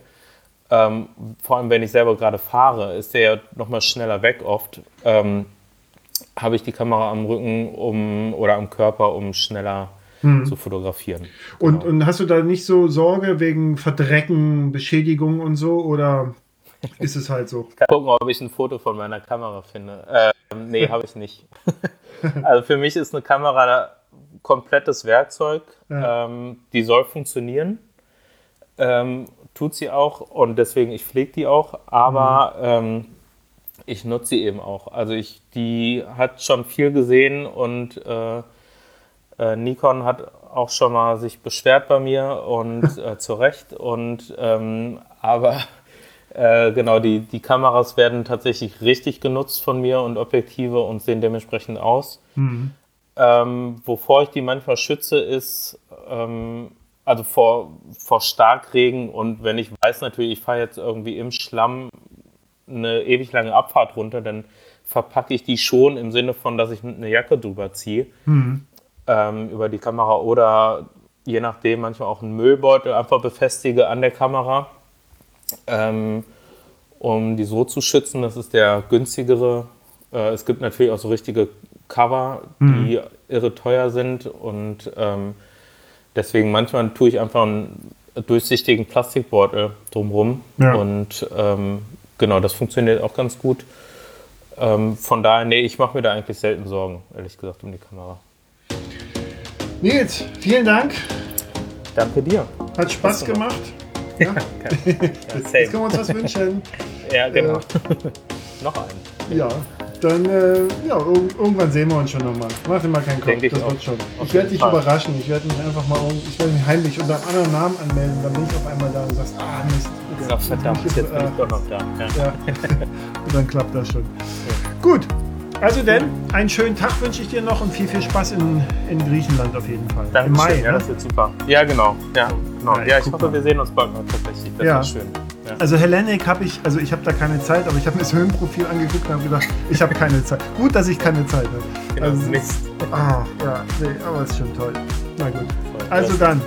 ähm, vor allem wenn ich selber gerade fahre, ist der ja nochmal schneller weg oft, ähm, habe ich die Kamera am Rücken um, oder am Körper, um schneller hm. zu fotografieren. Und, genau. und hast du da nicht so Sorge wegen Verdrecken, Beschädigung und so? Oder ist es halt so. Ich kann gucken, ob ich ein Foto von meiner Kamera finde. Ähm, nee, habe ich nicht. also für mich ist eine Kamera komplettes Werkzeug. Ja. Ähm, die soll funktionieren. Ähm, tut sie auch und deswegen, ich pflege die auch, aber mhm. ähm, ich nutze sie eben auch. Also ich, die hat schon viel gesehen und äh, äh, Nikon hat auch schon mal sich beschwert bei mir und äh, zu Recht. Und ähm, aber äh, genau, die, die Kameras werden tatsächlich richtig genutzt von mir und Objektive und sehen dementsprechend aus. Mhm. Ähm, wovor ich die manchmal schütze, ist ähm, also vor, vor Starkregen und wenn ich weiß natürlich, ich fahre jetzt irgendwie im Schlamm eine ewig lange Abfahrt runter, dann verpacke ich die schon im Sinne von, dass ich eine Jacke drüber ziehe mhm. ähm, über die Kamera oder je nachdem manchmal auch einen Müllbeutel einfach befestige an der Kamera ähm, um die so zu schützen. Das ist der günstigere. Äh, es gibt natürlich auch so richtige Cover, die mhm. irre teuer sind und ähm, deswegen manchmal tue ich einfach einen durchsichtigen Plastikbeutel drumherum ja. und ähm, genau, das funktioniert auch ganz gut. Ähm, von daher, nee, ich mache mir da eigentlich selten Sorgen, ehrlich gesagt, um die Kamera. Nils, vielen Dank. Danke dir. Hat Spaß gemacht. Ja? Ja, Jetzt, jetzt können wir uns was wünschen. Ja, genau. Noch einen. Ja, dann äh, ja, ir- irgendwann sehen wir uns schon nochmal. Mach dir mal keinen Kopf, Denke ich das auch. wird schon. Ich werde dich Fall. überraschen. Ich werde mich einfach mal ich werde mich heimlich unter einem anderen Namen anmelden. Dann bin ich auf einmal da und sagst, ah Mist. Ach, verdammt, jetzt bin äh, ich doch noch da. Ja. und dann klappt das schon. Gut. Also denn, einen schönen Tag wünsche ich dir noch und viel, viel Spaß in, in Griechenland auf jeden Fall. Im Dankeschön, Mai, ja, ne? das wird super. Ja, genau. Ja, genau. Ja, ja ich hoffe, mal. wir sehen uns bald mal tatsächlich. Das Ja. schön. Ja. Also Hellenic habe ich, also ich habe da keine Zeit, aber ich habe mir das Höhenprofil angeguckt und habe gedacht, ich habe keine Zeit. Gut, dass ich keine Zeit habe. Genau, also, Mist. Ah, ja, nee, aber ist schon toll. Na gut. Also dann.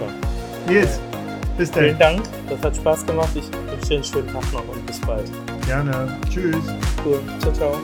Nils, bis Vielen dann. Dank, das hat Spaß gemacht. Ich wünsche dir einen schönen Tag noch und bis bald. Gerne. Tschüss. Cool. Ciao, ciao.